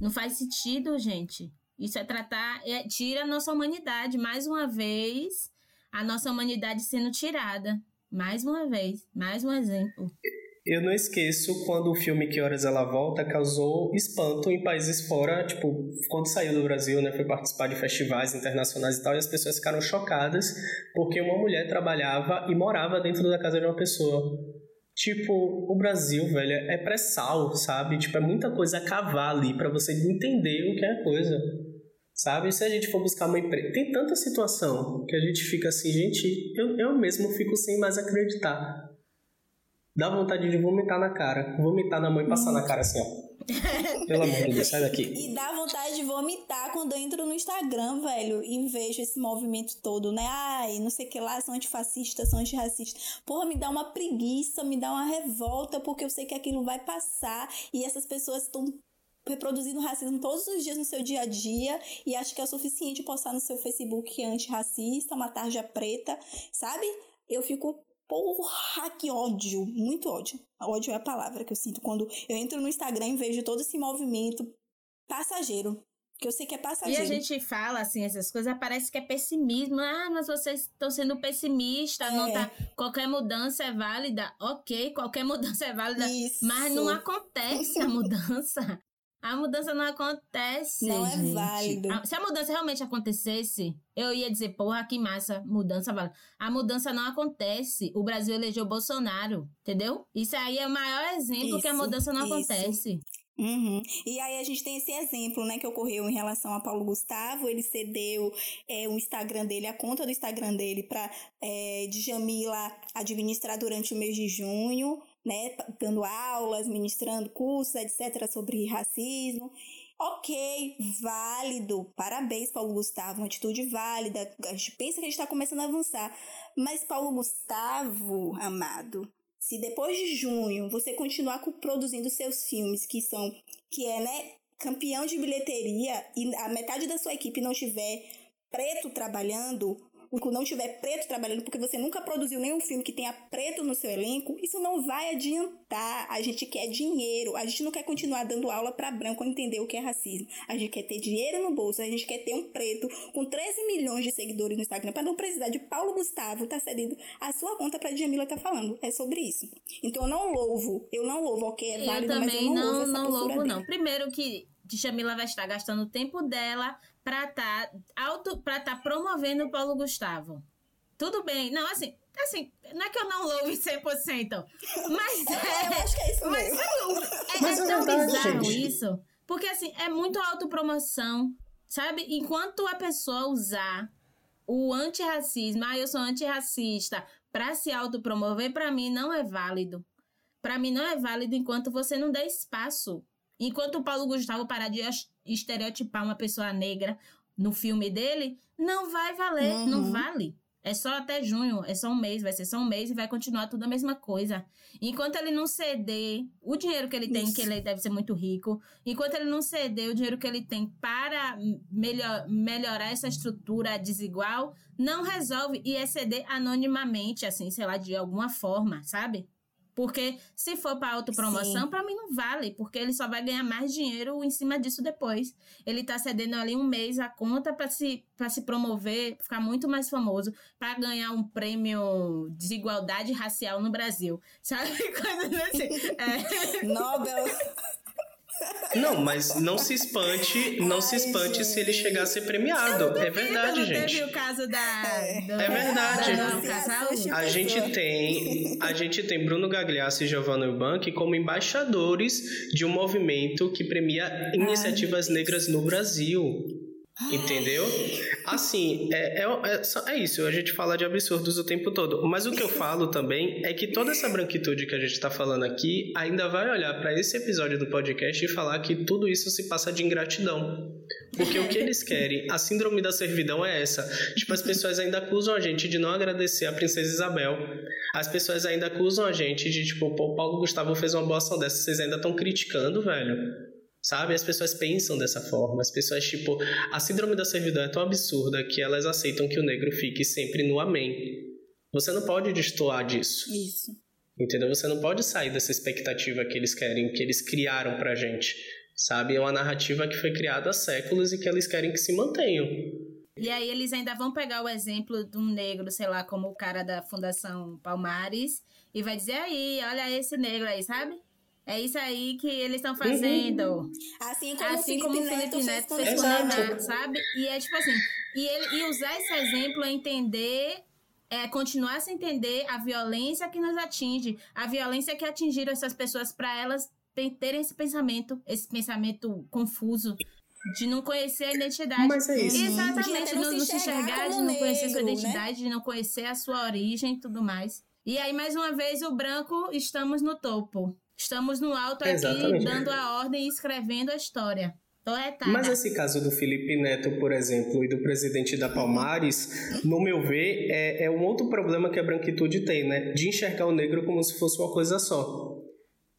Não faz sentido, gente. Isso é tratar, é, tira a nossa humanidade. Mais uma vez, a nossa humanidade sendo tirada. Mais uma vez, mais um exemplo. Eu não esqueço quando o filme Que Horas Ela Volta causou espanto em países fora, tipo, quando saiu do Brasil, né, foi participar de festivais internacionais e tal, e as pessoas ficaram chocadas porque uma mulher trabalhava e morava dentro da casa de uma pessoa. Tipo, o Brasil, velho, é pré-sal, sabe? Tipo, é muita coisa a cavar ali para você entender o que é a coisa. Sabe? Se a gente for buscar uma empresa. Tem tanta situação que a gente fica assim, gente, eu, eu mesmo fico sem mais acreditar Dá vontade de vomitar na cara. Vomitar na mãe e passar na cara assim, ó. Pelo amor de Deus, sai daqui. E dá vontade de vomitar quando eu entro no Instagram, velho, e vejo esse movimento todo, né? Ai, não sei o que lá, são antifascistas, são antirracistas. Porra, me dá uma preguiça, me dá uma revolta, porque eu sei que aquilo vai passar e essas pessoas estão reproduzindo racismo todos os dias no seu dia a dia e acho que é o suficiente postar no seu Facebook antirracista, uma tarja preta, sabe? Eu fico Porra, que ódio! Muito ódio. Ódio é a palavra que eu sinto quando eu entro no Instagram e vejo todo esse movimento passageiro. Que eu sei que é passageiro. E a gente fala assim, essas coisas, parece que é pessimismo. Ah, mas vocês estão sendo pessimistas, é. não tá. Qualquer mudança é válida. Ok, qualquer *laughs* mudança é válida. Isso. Mas não acontece a mudança. A mudança não acontece. Não é gente. é válido. Se a mudança realmente acontecesse, eu ia dizer, porra, que massa, mudança válida. A mudança não acontece. O Brasil elegeu Bolsonaro, entendeu? Isso aí é o maior exemplo isso, que a mudança não isso. acontece. Uhum. E aí a gente tem esse exemplo, né, que ocorreu em relação a Paulo Gustavo. Ele cedeu é, o Instagram dele, a conta do Instagram dele, para é, Djamila administrar durante o mês de junho né, dando aulas, ministrando cursos, etc., sobre racismo. Ok, válido, parabéns, Paulo Gustavo, uma atitude válida. A gente pensa que a gente está começando a avançar. Mas, Paulo Gustavo, amado, se depois de junho você continuar produzindo seus filmes, que são, que é, né, campeão de bilheteria, e a metade da sua equipe não tiver preto trabalhando, não tiver preto trabalhando, porque você nunca produziu nenhum filme que tenha preto no seu elenco, isso não vai adiantar. A gente quer dinheiro, a gente não quer continuar dando aula para branco entender o que é racismo. A gente quer ter dinheiro no bolso, a gente quer ter um preto com 13 milhões de seguidores no Instagram para não precisar de Paulo Gustavo tá cedendo a sua conta para Jamila tá falando. É sobre isso. Então eu não louvo, eu não louvo, ok, é válido, eu mas eu não, não louvo essa não louvo dele. não. Primeiro que Jamila vai estar gastando o tempo dela para estar tá auto para estar tá promovendo o Paulo Gustavo. Tudo bem. Não, assim, assim, não é que eu não louve 100%, mas *laughs* é, eu acho que é isso mas, mesmo. É, mas é, é tão verdade, bizarro gente. isso, porque assim, é muito autopromoção, sabe? Enquanto a pessoa usar o antirracismo, ah, eu sou antirracista, para se autopromover, para mim não é válido. Para mim não é válido enquanto você não der espaço. Enquanto o Paulo Gustavo parar de estereotipar uma pessoa negra no filme dele, não vai valer, uhum. não vale. É só até junho, é só um mês, vai ser só um mês e vai continuar tudo a mesma coisa. Enquanto ele não ceder o dinheiro que ele tem, Isso. que ele deve ser muito rico, enquanto ele não ceder o dinheiro que ele tem para melhor, melhorar essa estrutura desigual, não resolve e é ceder anonimamente, assim, sei lá, de alguma forma, sabe? Porque se for para autopromoção, para mim não vale, porque ele só vai ganhar mais dinheiro em cima disso depois. Ele tá cedendo ali um mês a conta para se, pra se promover, ficar muito mais famoso, para ganhar um prêmio desigualdade racial no Brasil. *laughs* Sabe? Coisas assim. É. Nobel. Não, mas não se espante, não Ai, se espante gente. se ele chegar a ser premiado. É verdade, não gente. Teve o caso da. É, é verdade. Da, a gente tem, a gente tem Bruno Gagliasso e Giovanna Ubank como embaixadores de um movimento que premia iniciativas Ai, negras no Brasil. Entendeu? Assim, é, é, é, é, isso, a gente fala de absurdos o tempo todo. Mas o que eu falo também é que toda essa branquitude que a gente está falando aqui ainda vai olhar para esse episódio do podcast e falar que tudo isso se passa de ingratidão. Porque o que eles *laughs* querem, a síndrome da servidão é essa. Tipo, as pessoas ainda acusam a gente de não agradecer a princesa Isabel. As pessoas ainda acusam a gente de, tipo, o Paulo Gustavo fez uma boa ação dessa, vocês ainda estão criticando, velho. Sabe? As pessoas pensam dessa forma. As pessoas, tipo, a síndrome da servidão é tão absurda que elas aceitam que o negro fique sempre no amém. Você não pode destoar disso. Isso. Entendeu? Você não pode sair dessa expectativa que eles querem, que eles criaram pra gente. Sabe? É uma narrativa que foi criada há séculos e que eles querem que se mantenham. E aí eles ainda vão pegar o exemplo de um negro, sei lá, como o cara da Fundação Palmares, e vai dizer aí, olha esse negro aí, sabe? É isso aí que eles estão fazendo. Uhum. Assim como assim o Felipe, Neto, Neto fez com o Neymar, sabe? E é tipo assim, e, ele, e usar esse exemplo é entender, é continuar a se entender a violência que nos atinge, a violência que atingiram essas pessoas para elas terem esse pensamento, esse pensamento confuso, de não conhecer a identidade. Mas é isso. Exatamente, de não, não se enxergar, de não negro, conhecer sua né? identidade, né? de não conhecer a sua origem e tudo mais. E aí, mais uma vez, o branco, estamos no topo. Estamos no alto Exatamente. aqui, dando a ordem e escrevendo a história. Mas esse caso do Felipe Neto, por exemplo, e do presidente da Palmares, no meu ver, é, é um outro problema que a branquitude tem, né? De enxergar o negro como se fosse uma coisa só.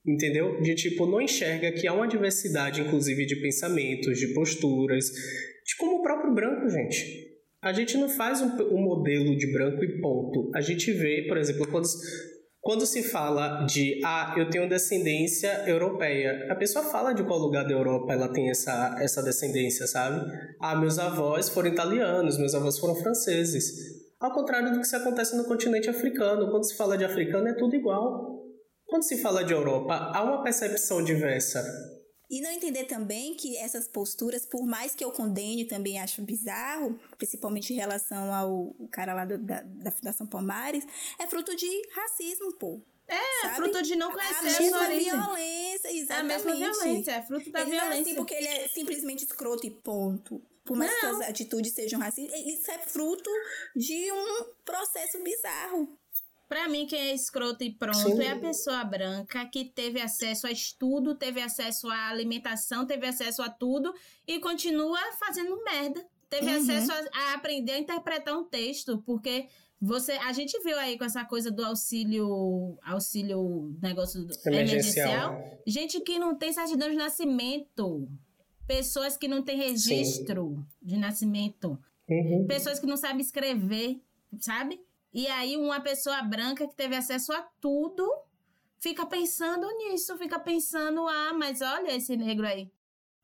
Entendeu? De tipo, não enxerga que há uma diversidade, inclusive, de pensamentos, de posturas, de como o próprio branco, gente. A gente não faz um, um modelo de branco e ponto. A gente vê, por exemplo, quando quando se fala de, ah, eu tenho descendência europeia, a pessoa fala de qual lugar da Europa ela tem essa, essa descendência, sabe? Ah, meus avós foram italianos, meus avós foram franceses. Ao contrário do que se acontece no continente africano, quando se fala de africano é tudo igual. Quando se fala de Europa, há uma percepção diversa. E não entender também que essas posturas, por mais que eu condene, também acho bizarro, principalmente em relação ao cara lá do, da, da Fundação Palmares, é fruto de racismo, pô. É, é sabe? fruto de não conhecer a, mesma violência, exatamente. É a mesma violência, é fruto da ele violência. Não é assim porque ele é simplesmente escroto e ponto. Por mais não. que suas atitudes sejam racistas, isso é fruto de um processo bizarro. Para mim, quem é escroto e pronto Sim. é a pessoa branca que teve acesso a estudo, teve acesso à alimentação, teve acesso a tudo e continua fazendo merda. Teve uhum. acesso a, a, aprender a interpretar um texto, porque você, a gente viu aí com essa coisa do auxílio, auxílio negócio do, emergencial. emergencial, gente que não tem certidão de nascimento, pessoas que não têm registro Sim. de nascimento, uhum. pessoas que não sabem escrever, sabe? E aí uma pessoa branca que teve acesso a tudo fica pensando nisso, fica pensando, ah, mas olha esse negro aí.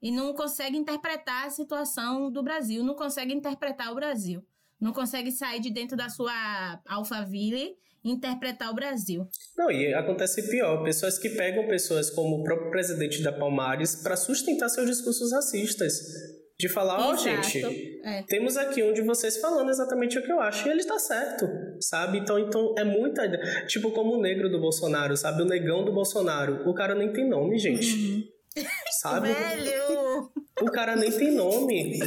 E não consegue interpretar a situação do Brasil, não consegue interpretar o Brasil. Não consegue sair de dentro da sua alfaville e interpretar o Brasil. Não, e acontece pior, pessoas que pegam pessoas como o próprio presidente da Palmares para sustentar seus discursos racistas de falar, ó, oh, gente, é. temos aqui um de vocês falando exatamente o que eu acho e ele está certo, sabe? Então, então é muita. Tipo, como o negro do Bolsonaro, sabe? O negão do Bolsonaro. O cara nem tem nome, gente. Uhum. *laughs* Sabe? Velho! O cara nem tem nome.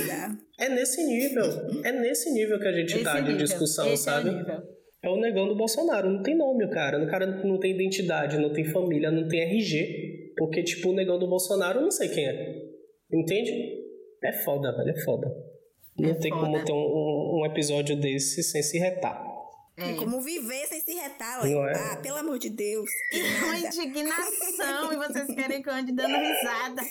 É nesse nível. É nesse nível que a gente Esse tá de nível, discussão, esse é o sabe? nível. É o negão do Bolsonaro. Não tem nome, o cara. O cara não tem identidade, não tem família, não tem RG. Porque, tipo, o negão do Bolsonaro, eu não sei quem é. Entende? É foda, velho. É foda. Não É tem foda. como ter um, um- episódio desse sem se retar. É. Como viver sem se retar, Não ué. é? Ah, pelo amor de Deus. E uma indignação, e vocês querem que eu ande dando risada.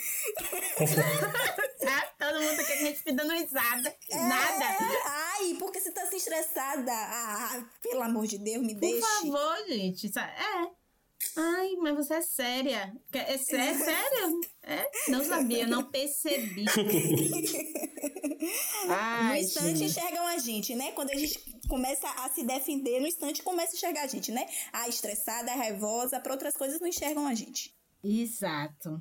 Sabe? *laughs* Todo mundo quer que a gente fique dando risada. Nada. É, ai, por que você tá assim estressada? Ah, pelo amor de Deus, me Por deixe. favor, gente. sa- É. Ai, mas você é séria. Que- É, sé- é sério? É? Não *laughs* sabia, não percebi. *laughs* No Ai, instante gente. enxergam a gente, né? Quando a gente começa a se defender, no instante começa a enxergar a gente, né? A estressada, a raivosa, para outras coisas não enxergam a gente. Exato.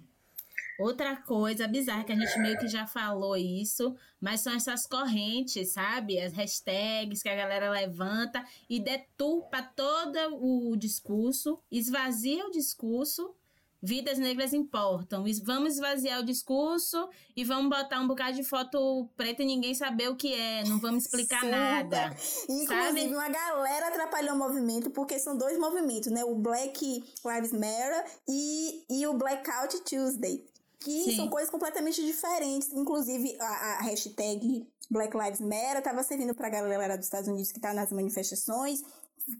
Outra coisa bizarra que a gente meio que já falou isso, mas são essas correntes, sabe? As hashtags que a galera levanta e deturpa todo o discurso, esvazia o discurso. Vidas negras importam. Vamos esvaziar o discurso e vamos botar um bocado de foto preta e ninguém saber o que é. Não vamos explicar Super. nada. Inclusive, Sabe? uma galera atrapalhou o movimento, porque são dois movimentos, né? O Black Lives Matter e, e o Blackout Tuesday. Que Sim. são coisas completamente diferentes. Inclusive, a, a hashtag Black Lives Matter estava servindo pra galera dos Estados Unidos que tá nas manifestações.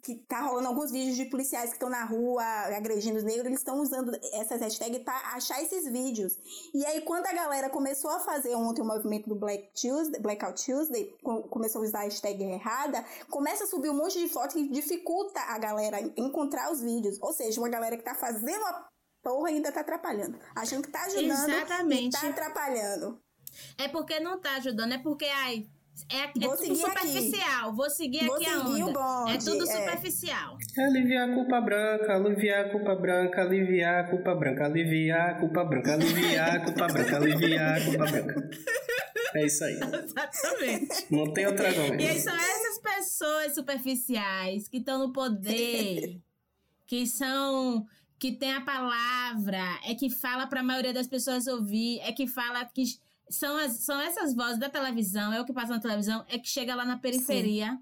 Que tá rolando alguns vídeos de policiais que estão na rua agredindo os negros, eles estão usando essas hashtags para achar esses vídeos. E aí, quando a galera começou a fazer ontem o movimento do Black Tuesday, Blackout Tuesday, co- começou a usar a hashtag errada, começa a subir um monte de fotos que dificulta a galera encontrar os vídeos. Ou seja, uma galera que tá fazendo a porra ainda tá atrapalhando. Achando que tá ajudando Exatamente. e tá atrapalhando. É porque não tá ajudando, é porque, ai, é, é tudo seguir aqui. superficial. Vou seguir Vou aqui a seguir o onda. bonde, é tudo é. superficial. Aliviar a culpa branca, aliviar a culpa branca, aliviar a culpa branca, aliviar a culpa branca, aliviar a culpa branca, aliviar a culpa branca. É isso aí. Exatamente. Não tem outra E aí coisa. são essas pessoas superficiais que estão no poder, que são que tem a palavra, é que fala para a maioria das pessoas ouvir, é que fala que são, as, são essas vozes da televisão, é o que passa na televisão, é que chega lá na periferia.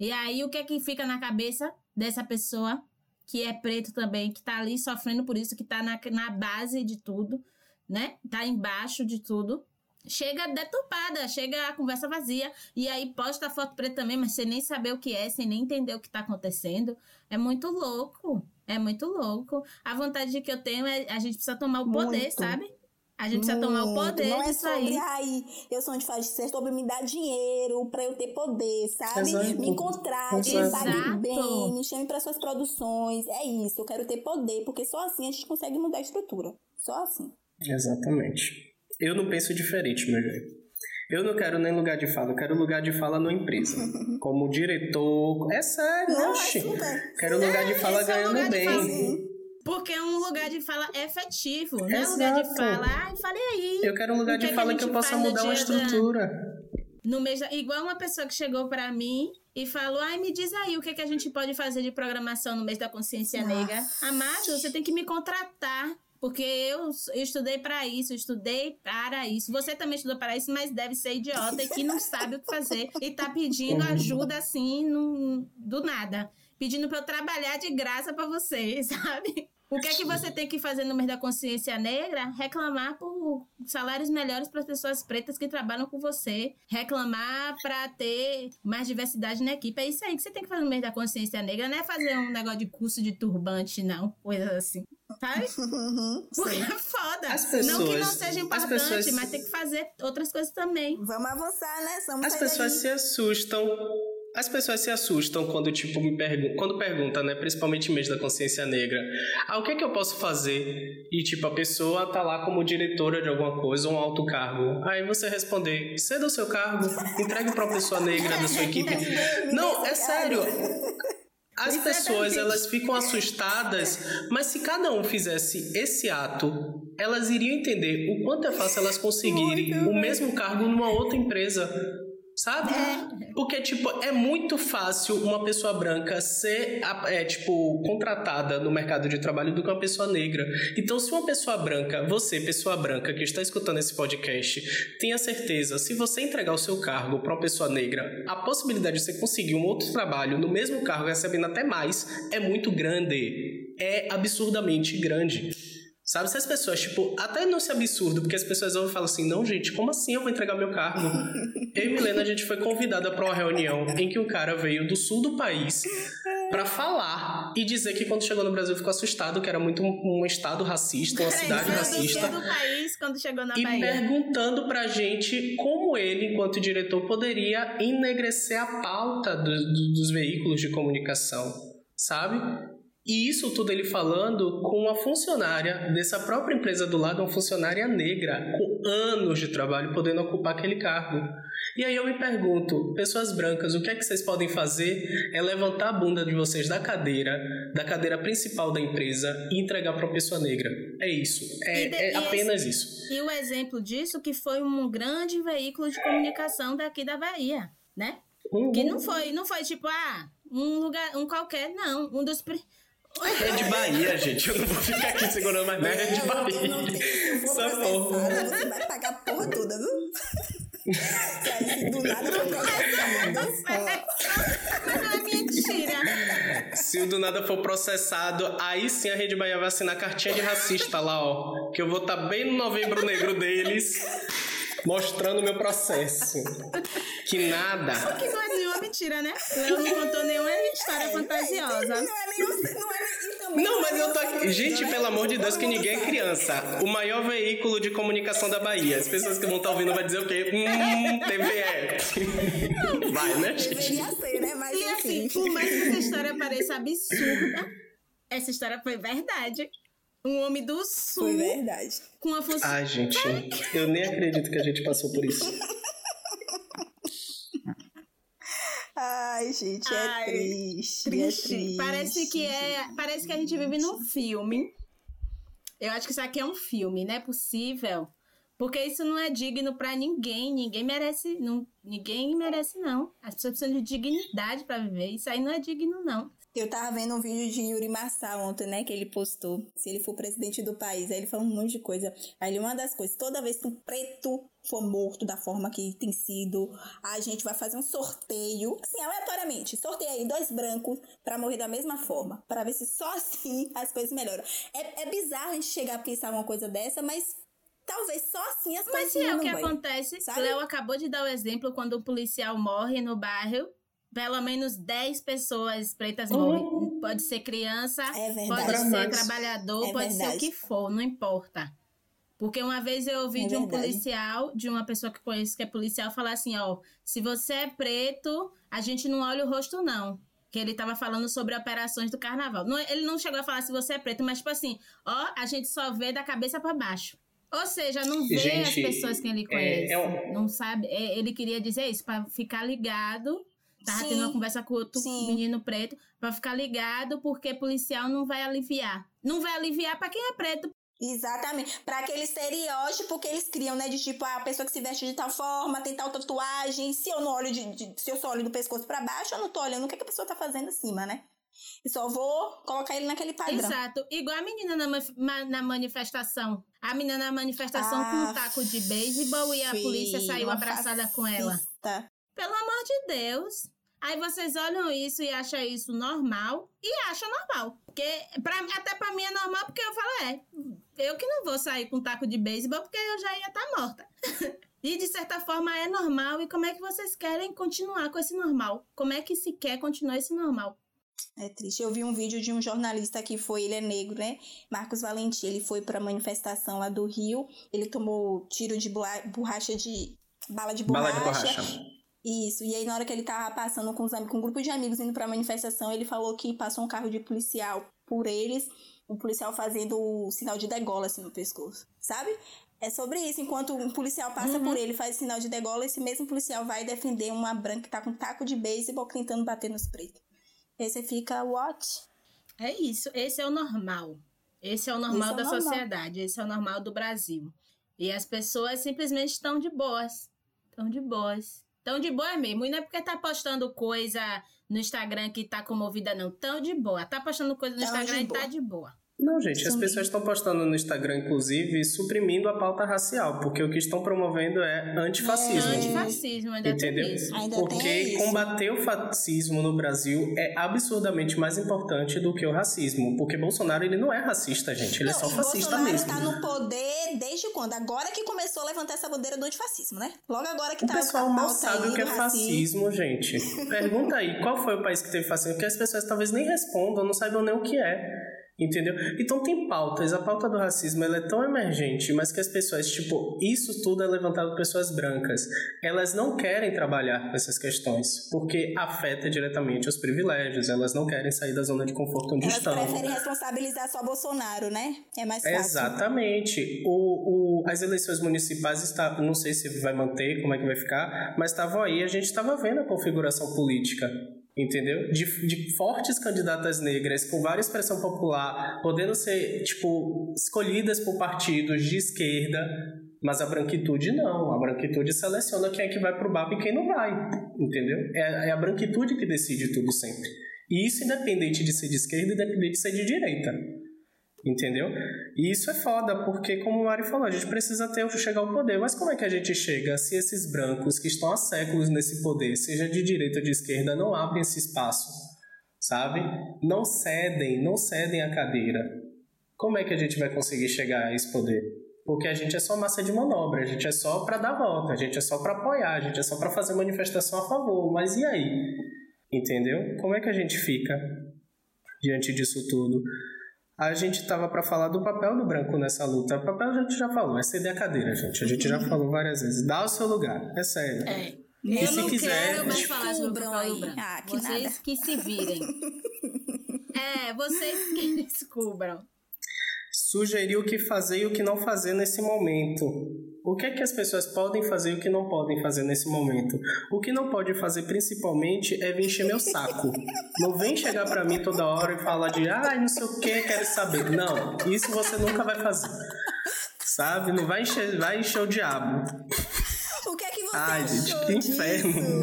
E aí o que é que fica na cabeça dessa pessoa que é preto também, que tá ali sofrendo por isso, que tá na, na base de tudo, né? Tá embaixo de tudo. Chega deturpada, chega a conversa vazia. E aí posta a foto preta também, mas sem nem saber o que é, sem nem entender o que tá acontecendo. É muito louco. É muito louco. A vontade que eu tenho é a gente precisa tomar o poder, Muito. sabe? A gente precisa tomar o Muito. poder Não é disso sobre, aí. ai, eu sou antifascista, é sobre me dar dinheiro pra eu ter poder, sabe? Exato. Me contrate, me pague bem, me chame para suas produções. É isso, eu quero ter poder, porque só assim a gente consegue mudar a estrutura. Só assim. Exatamente. Eu não penso diferente, meu velho. Eu não quero nem lugar de fala, eu quero lugar de fala numa empresa. *laughs* Como diretor. É sério, Não, é oxi. super. Quero lugar de fala é ganhando lugar de bem. fala. Porque é um lugar de fala efetivo, não é um lugar de fala. Ai, falei aí. Eu quero um lugar O que de é fala que eu possa mudar uma dia da- estrutura. No mês da- Igual uma pessoa que chegou pra mim e falou: Ai, me diz aí o que, que a gente pode fazer de programação no mês da consciência Nossa. negra. Amado, você tem que me contratar. Porque eu, eu estudei pra isso, eu estudei para isso. Você também estudou para isso, mas deve ser idiota e que não sabe o que fazer. E tá pedindo ajuda assim, num- do nada. Pedindo pra eu trabalhar de graça pra você, *laughs* sabe? O que é que você tem que fazer no mês da consciência negra? Reclamar por salários melhores para as pessoas pretas que trabalham com você. Reclamar para ter mais diversidade na equipe. É isso aí que você tem que fazer no mês da consciência negra. Não é fazer um negócio de curso de turbante, não. Coisas assim. Sabe? *laughs* Uhum, Porque é foda. As não que não pessoas- seja importante, pessoas- mas tem que fazer outras coisas também. Vamos avançar, né? Vamos As pessoas daí. se assustam. As pessoas se assustam quando, tipo, me perguntam, quando pergunta, né, principalmente mês da consciência negra, ah, o que é que eu posso fazer? E, tipo, a pessoa tá lá como diretora de alguma coisa, um alto cargo. Aí você responder, ceda o seu cargo, entregue pra uma pessoa negra da sua *laughs* equipe. Não, é sério. As é pessoas, elas ficam assustadas, mas se cada um fizesse esse ato, elas iriam entender o quanto é fácil elas conseguirem Muito o mesmo cargo numa outra empresa. Sabe? É. Porque, tipo, é muito fácil uma pessoa branca ser, é, tipo, contratada no mercado de trabalho do que uma pessoa negra. Então, se uma pessoa branca, você, pessoa branca que está escutando esse podcast, tenha certeza, se você entregar o seu cargo para uma pessoa negra, a possibilidade de você conseguir um outro trabalho no mesmo cargo, recebendo até mais, é muito grande. É absurdamente grande. Sabe, se as pessoas, tipo, até não se absurdo, porque as pessoas ouvem e falam assim, não, gente, como assim eu vou entregar meu cargo? eu e Milena, a gente foi convidada para uma reunião em que um cara veio do sul do país para falar e dizer que quando chegou no Brasil ficou assustado, que era muito um, um estado racista, uma cidade racista. Do país quando chegou na e Bahia. perguntando pra gente como ele, enquanto diretor, poderia enegrecer a pauta do, do, dos veículos de comunicação, sabe? E isso tudo ele falando com uma funcionária dessa própria empresa do lado, uma funcionária negra, com anos de trabalho, podendo ocupar aquele cargo. E aí eu me pergunto, pessoas brancas, o que é que vocês podem fazer? É levantar a bunda de vocês da cadeira, da cadeira principal da empresa e entregar para uma pessoa negra. É isso. É, de, é apenas esse, isso. E o exemplo disso que foi um grande veículo de comunicação daqui da Bahia, né? Uhum. Que não foi, não foi tipo, ah, um lugar, um qualquer, não. Um dos é de Bahia, gente. Eu não vou ficar aqui segurando mais nada. É de Bahia. Não eu vou Essa porra. Você vai pagar a porra toda, viu? Se do nada for processado. Não é mentira. Se o do nada for processado, aí sim a Rede Bahia vai assinar cartinha de racista lá, ó. Que eu vou estar tá bem no novembro negro deles mostrando o meu processo. *laughs* Que nada. Só que não é nenhuma mentira, né? Léo não contou nenhuma história é, fantasiosa. Não é nenhum, não é não, mas eu tô aqui. Gente, pelo amor de Deus, que ninguém é criança. O maior veículo de comunicação da Bahia. As pessoas que vão estar ouvindo vão dizer o quê? Hum, TVE. Vai, né, gente? Deveria ser, né? Mas, e assim, por mais que essa história pareça absurda, essa história foi verdade. Um homem do sul. Foi verdade. Com a função. Ai, gente, eu nem acredito que a gente passou por isso. Ai, gente, é Ai, triste, triste. É triste. Parece que é. Parece que a gente vive num filme. Eu acho que isso aqui é um filme, não é possível. Porque isso não é digno para ninguém. Ninguém merece. Não, ninguém merece, não. As pessoas precisam de dignidade para viver. Isso aí não é digno, não. Eu tava vendo um vídeo de Yuri Marçal ontem, né? Que ele postou. Se ele for presidente do país. Aí ele falou um monte de coisa. Aí uma das coisas, toda vez que um preto for morto da forma que tem sido, a gente vai fazer um sorteio, assim, aleatoriamente. Sorteia aí dois brancos para morrer da mesma forma. para ver se só assim as coisas melhoram. É, é bizarro a gente chegar a pensar uma coisa dessa, mas talvez só assim as mas coisas Mas é o que vai, acontece. Sabe? Léo acabou de dar o exemplo quando um policial morre no bairro pelo menos 10 pessoas pretas uhum. morrem. Pode ser criança, é pode ser trabalhador, é pode verdade. ser o que for, não importa. Porque uma vez eu ouvi é de um verdade. policial, de uma pessoa que conheço que é policial, falar assim: ó, se você é preto, a gente não olha o rosto, não. Que ele tava falando sobre operações do carnaval. Não, ele não chegou a falar se você é preto, mas tipo assim, ó, a gente só vê da cabeça para baixo. Ou seja, não vê gente, as pessoas que ele conhece. É, é um... Não sabe. É, ele queria dizer isso, para ficar ligado Tava sim, tendo uma conversa com outro sim. menino preto para ficar ligado, porque policial não vai aliviar. Não vai aliviar para quem é preto. Exatamente. Para aquele estereótipo que eles criam, né? De tipo, ah, a pessoa que se veste de tal forma, tem tal tatuagem. Se eu não olho de, de se eu só olho do pescoço para baixo, eu não tô olhando o que, é que a pessoa tá fazendo acima, né? E só vou colocar ele naquele padrão. Exato. Igual a menina na, na manifestação. A menina na manifestação ah, com um taco de beisebol e a polícia saiu abraçada fascista. com ela. Pelo amor de Deus. Aí vocês olham isso e acham isso normal e acham normal. Porque pra, até pra mim é normal porque eu falo, é, eu que não vou sair com um taco de beisebol porque eu já ia estar tá morta. *laughs* e de certa forma é normal. E como é que vocês querem continuar com esse normal? Como é que se quer continuar esse normal? É triste. Eu vi um vídeo de um jornalista que foi, ele é negro, né? Marcos Valentim. Ele foi pra manifestação lá do Rio. Ele tomou tiro de borracha de. Bala de borracha. Bala de borracha. Isso, e aí na hora que ele tava passando com, os, com um grupo de amigos indo pra manifestação, ele falou que passou um carro de policial por eles, o policial fazendo o sinal de degola assim no pescoço, sabe? É sobre isso, enquanto um policial passa uhum. por ele faz sinal de degola, esse mesmo policial vai defender uma branca que tá com um taco de beisebol tentando bater nos pretos. Aí você fica, what? É isso, esse é o normal. Esse é o normal é da normal. sociedade, esse é o normal do Brasil. E as pessoas simplesmente estão de boas. Estão de boas Tão de boa mesmo. E não é porque tá postando coisa no Instagram que tá comovida, não. Tão de boa. Tá postando coisa no Tão Instagram e tá de boa. Não, gente, as Isso pessoas estão postando no Instagram, inclusive, suprimindo a pauta racial, porque o que estão promovendo é antifascismo. É, Antifascismo, ainda Entendeu? tem isso. Ainda Porque tem isso. combater o fascismo no Brasil é absurdamente mais importante do que o racismo. Porque Bolsonaro ele não é racista, gente. Ele é Não, só e fascista Bolsonaro mesmo. tá no poder desde quando? Agora que começou a levantar essa bandeira do antifascismo, né? Logo agora que O tá pessoal a mal sabe o que é fascismo, gente. Pergunta aí, qual foi o país que teve fascismo? Porque as pessoas talvez nem respondam, não saibam nem o que é. Entendeu? Então tem pautas. A pauta do racismo ela é tão emergente, mas que as pessoas, tipo, isso tudo é levantado por pessoas brancas. Elas não querem trabalhar com essas questões, porque afeta diretamente os privilégios. Elas não querem sair da zona de conforto onde Elas estão. preferem responsabilizar só Bolsonaro, né? É mais fácil. Exatamente. O, o, as eleições municipais está, não sei se vai manter, como é que vai ficar, mas estavam aí, a gente estava vendo a configuração política. Entendeu? De, de fortes candidatas negras com várias expressão popular, podendo ser, tipo, escolhidas por partidos de esquerda, mas a branquitude não. A branquitude seleciona quem é que vai pro BAP e quem não vai. Entendeu? É, é a branquitude que decide tudo sempre. E isso independente de ser de esquerda, independente de ser de direita. Entendeu? E isso é foda, porque, como o Mari falou, a gente precisa ter chegar ao poder. Mas como é que a gente chega se esses brancos que estão há séculos nesse poder, seja de direita ou de esquerda, não abrem esse espaço? Sabe? Não cedem, não cedem a cadeira. Como é que a gente vai conseguir chegar a esse poder? Porque a gente é só massa de manobra, a gente é só para dar volta, a gente é só para apoiar, a gente é só para fazer manifestação a favor. Mas e aí? Entendeu? Como é que a gente fica diante disso tudo? A gente tava para falar do papel do branco nessa luta. O papel a gente já falou, é ceder a cadeira, gente. A gente já falou várias vezes. Dá o seu lugar, é sério. É. E Eu se não quiser, quero mais falar sobre o papel branco. Ah, que vocês nada. que se virem. *laughs* é, vocês que descubram. Sugerir o que fazer e o que não fazer nesse momento. O que é que as pessoas podem fazer e o que não podem fazer nesse momento? O que não pode fazer principalmente é vir encher meu saco. Não vem chegar pra mim toda hora e falar de ai, não sei o que, quero saber. Não, isso você nunca vai fazer. Sabe? Não vai encher, vai encher o diabo. O que é que você Ai, achou gente, que inferno.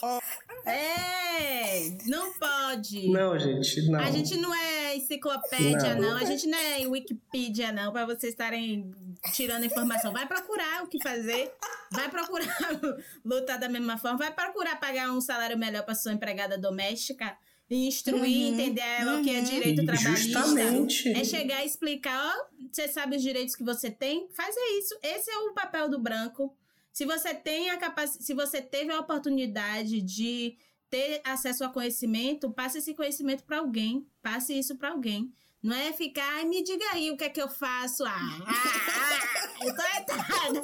*laughs* É, não pode. Não, gente, não. A gente não é enciclopédia, Não. não. A gente não é Wikipedia, não, pra vocês estarem tirando informação. Vai procurar o que fazer. Vai procurar *laughs* lutar da mesma forma. Vai procurar pagar um salário melhor pra sua empregada doméstica. E instruir, Uhum, entender ela o que é uhum. direito trabalhista. Justamente. É chegar e explicar, ó, você sabe os direitos que você tem? Faz isso. Esse é o papel do branco. Se você tem a capacidade, se você teve a oportunidade de ter acesso a conhecimento, passe esse conhecimento para alguém. Passe isso para alguém. Não é ficar, me diga aí o que é que eu faço. Ah, ah, ah, eu tô errada.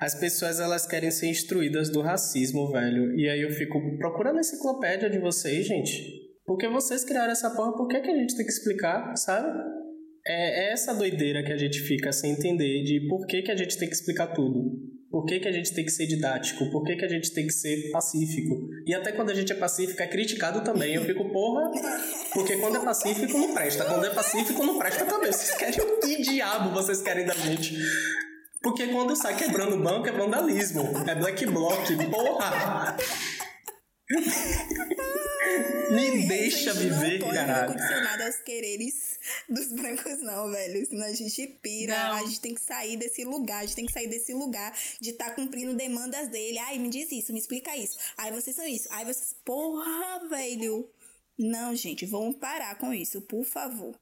As pessoas elas querem ser instruídas do racismo, velho. E aí eu fico procurando a enciclopédia de vocês, gente. Porque vocês criaram essa porra, por que, que a gente tem que explicar, sabe? É, é essa doideira que a gente fica sem entender de por que, que a gente tem que explicar tudo. Por que, que a gente tem que ser didático? Por que, que a gente tem que ser pacífico? E até quando a gente é pacífico é criticado também. Eu fico, porra, porque quando é pacífico não presta. Quando é pacífico não presta também. Vocês querem o que diabo vocês querem da gente? Porque quando sai quebrando o banco é vandalismo. É black bloc. Porra! Me deixa a gente viver, não pode caralho. condicionado aos quereres dos brancos, não, velho. Senão a gente pira. Não. A gente tem que sair desse lugar. A gente tem que sair desse lugar de estar cumprindo demandas dele. Ai, me diz isso, me explica isso. Ai, vocês são isso. Ai, vocês. Porra, velho. Não, gente, vamos parar com isso, por favor.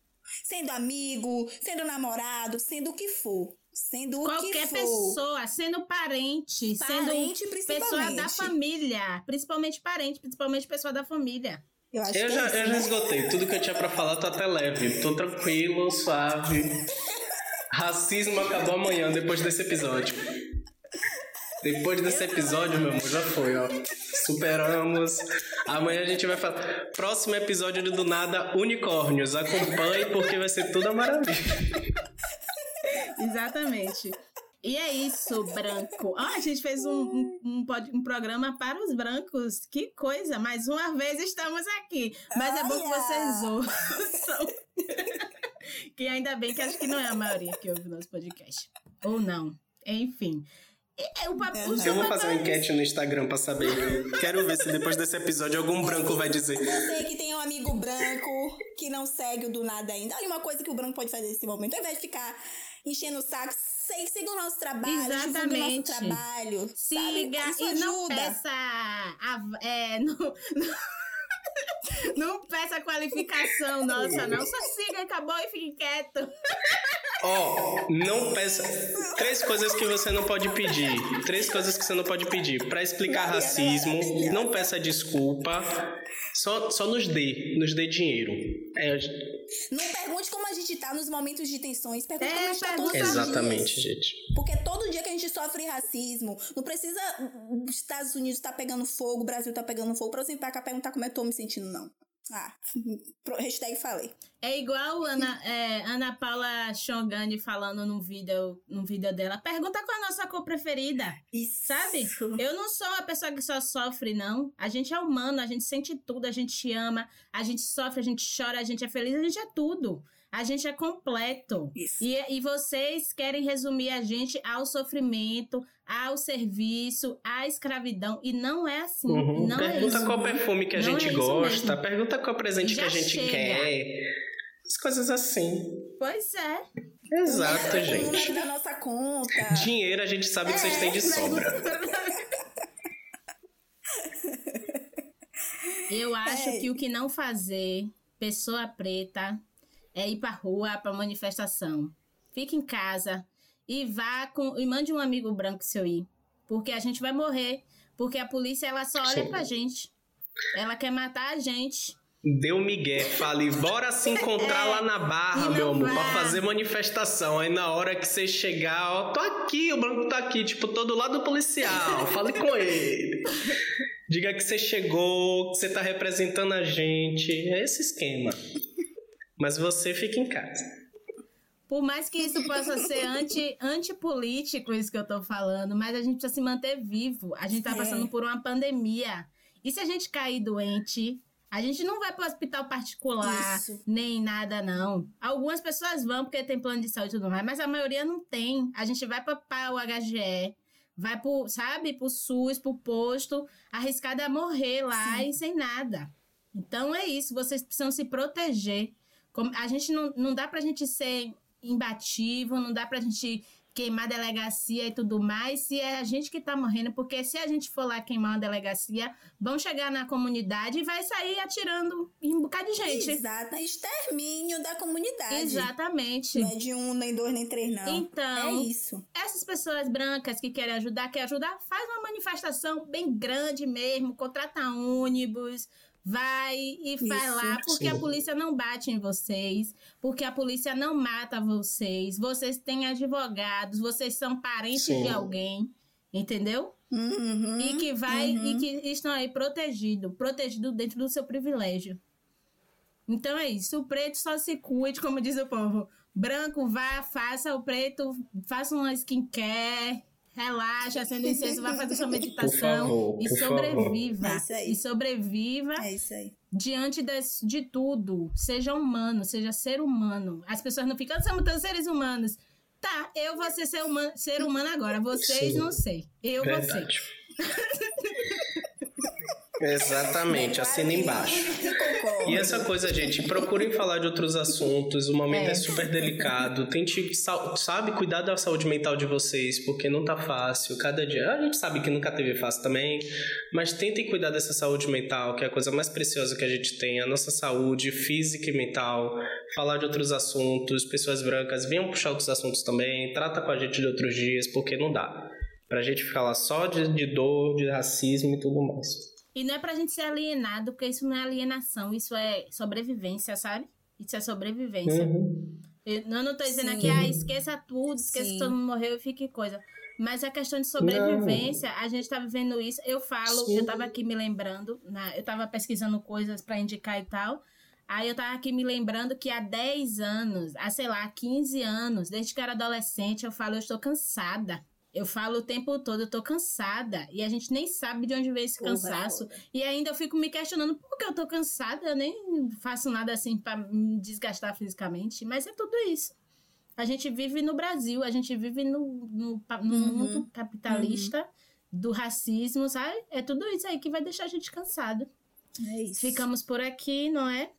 Sendo amigo, sendo namorado, sendo o que for. Sendo o que Qualquer for. pessoa, sendo parente, Parente, sendo pessoa da família, principalmente parente, principalmente pessoa da família. Eu acho Eu que já, é eu já esgotei. Tudo que eu tinha pra falar, tô até leve. Tô tranquilo, suave. Racismo acabou amanhã, depois desse episódio. Depois desse episódio, meu amor, já foi, ó. Superamos. Amanhã a gente vai falar. Próximo episódio do Do Nada Unicórnios. Acompanhe porque vai ser tudo a maravilha. *laughs* Exatamente. E é isso, branco. Ó, a gente fez um, um, um, um programa para os brancos. Que coisa! Mais uma vez estamos aqui. Mas é bom que vocês ouçam. *laughs* que ainda bem que acho que não é a maioria que ouve o nosso podcast. Ou não. Enfim. É, o papo, eu vou fazer uma enquete no Instagram pra saber. Quero ver se depois desse episódio algum branco vai dizer. Você que tem um amigo branco que não segue o do nada ainda. Olha uma coisa que o branco pode fazer nesse momento. Ao invés de ficar enchendo o saco, siga o nosso trabalho, o nosso trabalho. Siga e não peça. A, é, *laughs* não, não, não peça qualificação nossa, não. Só siga, acabou e fique quieto. *laughs* Ó, oh, não peça. Três coisas que você não pode pedir. Três coisas que você não pode pedir. Para explicar racismo, não peça desculpa. Só, só nos dê, nos dê dinheiro. É... Não pergunte como a gente tá nos momentos de tensões. Pergunte é, como a gente tá todos Exatamente, gente. Porque todo dia que a gente sofre racismo, não precisa os Estados Unidos tá pegando fogo, o Brasil tá pegando fogo, pra eu sentar cá perguntar como eu tô me sentindo, não. Ah, *laughs* hashtag falei. É igual Ana, é, Ana Paula Xongani falando num vídeo, num vídeo dela. Pergunta qual é a nossa cor preferida. Isso. Sabe? Eu não sou a pessoa que só sofre, não. A gente é humano, a gente sente tudo, a gente ama, a gente sofre, a gente chora, a gente é feliz, a gente é tudo. A gente é completo. Isso. E, e vocês querem resumir a gente ao sofrimento, ao serviço, à escravidão. E não é assim. Uhum. Não é Pergunta é qual perfume que a não gente é gosta. Pergunta qual presente que a gente chega. quer. As coisas assim. Pois é. Exato, gente. da nossa conta. Dinheiro a gente sabe que vocês têm de é, sobra. Eu acho é. que o que não fazer, pessoa preta, é ir pra rua, pra manifestação. Fique em casa e vá com. E mande um amigo branco seu ir. Porque a gente vai morrer. Porque a polícia ela só olha pra gente. Ela quer matar a gente. Deu migué, fale, bora se encontrar *laughs* é, lá na barra, meu amor, pra fazer manifestação. Aí na hora que você chegar, ó, tô aqui, o branco tá aqui, tipo, todo lado policial, fale com *laughs* ele. Diga que você chegou, que você tá representando a gente. É esse esquema. Mas você fica em casa. Por mais que isso possa ser anti, antipolítico, isso que eu tô falando, mas a gente precisa se manter vivo. A gente tá é. passando por uma pandemia. E se a gente cair doente, a gente não vai para o hospital particular, Isso. nem nada, não. Algumas pessoas vão porque tem plano de saúde e tudo mais, mas a maioria não tem. A gente vai para o HGE, vai pro, sabe, pro SUS, pro posto, arriscada a morrer lá Sim. e sem nada. Então é isso, vocês precisam se proteger. A gente não, não dá pra gente ser imbatível, não dá pra gente queimar delegacia e tudo mais, se é a gente que tá morrendo, porque se a gente for lá queimar uma delegacia, vão chegar na comunidade e vai sair atirando em um bocado de gente. Exato, extermínio da comunidade. Exatamente. Não é de um, nem dois, nem três, não. Então, é isso. Essas pessoas brancas que querem ajudar, querem ajudar, faz uma manifestação bem grande mesmo, contrata ônibus, vai e vai lá, porque sim. a polícia não bate em vocês, porque a polícia não mata vocês, vocês têm advogados, vocês são parentes sim. de alguém, entendeu? Uhum, e que vai uhum. e que estão aí protegido, protegido dentro do seu privilégio. Então é isso, o preto só se cuide, como diz o povo. Branco, vá, faça o preto, faça uma skincare, relaxa, acenda incenso, vai fazer sua meditação favor, e sobreviva. É e sobreviva é diante de, de tudo. Seja humano, seja ser humano. As pessoas não ficam, somos todos seres humanos. Tá, eu vou ser ser humano, ser humano agora. Vocês Sim. não sei. Eu Verdade. vou ser. *laughs* Exatamente, assina embaixo. E essa coisa, gente, procurem falar de outros assuntos. O momento é, é super delicado. Tente, sabe, cuidar da saúde mental de vocês, porque não tá fácil. Cada dia. A gente sabe que nunca teve fácil também, mas tentem cuidar dessa saúde mental, que é a coisa mais preciosa que a gente tem. A nossa saúde física e mental. Falar de outros assuntos. Pessoas brancas, venham puxar outros assuntos também. Trata com a gente de outros dias, porque não dá. Pra gente falar só de, de dor, de racismo e tudo mais. E não é pra gente ser alienado, porque isso não é alienação, isso é sobrevivência, sabe? Isso é sobrevivência. Uhum. Eu não tô dizendo Sim. aqui, ah, esqueça tudo, esqueça Sim. que todo mundo morreu e fique coisa. Mas a questão de sobrevivência, não. a gente tá vivendo isso. Eu falo, Sim. eu tava aqui me lembrando, na, eu tava pesquisando coisas para indicar e tal. Aí eu tava aqui me lembrando que há 10 anos, há sei lá, 15 anos, desde que eu era adolescente, eu falo, eu estou cansada. Eu falo o tempo todo, eu tô cansada. E a gente nem sabe de onde veio esse cansaço. E ainda eu fico me questionando por que eu tô cansada. Eu nem faço nada assim para me desgastar fisicamente. Mas é tudo isso. A gente vive no Brasil, a gente vive no, no, no uhum. mundo capitalista uhum. do racismo, sabe? É tudo isso aí que vai deixar a gente cansado. É isso. Ficamos por aqui, não é?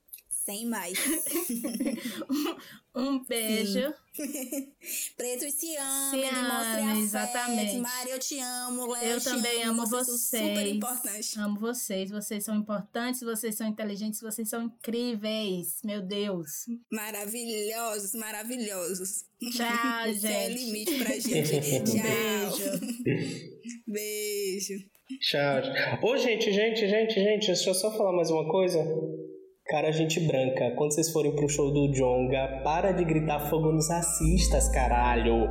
Sem mais. *laughs* um beijo. *laughs* Preto se ama, se ama, exatamente. Maria, eu te amo, Léo, Eu também amo vocês. vocês. Super importante. Amo vocês. Vocês são importantes, vocês são inteligentes, vocês são incríveis. Meu Deus. Maravilhosos, maravilhosos. Tchau, *laughs* gente. é limite pra gente. Tchau. Beijo. Beijo. Tchau. Ô, gente, gente, gente, gente, deixa eu só falar mais uma coisa. Cara, gente branca, quando vocês forem pro show do Jonga, para de gritar fogo nos racistas, caralho.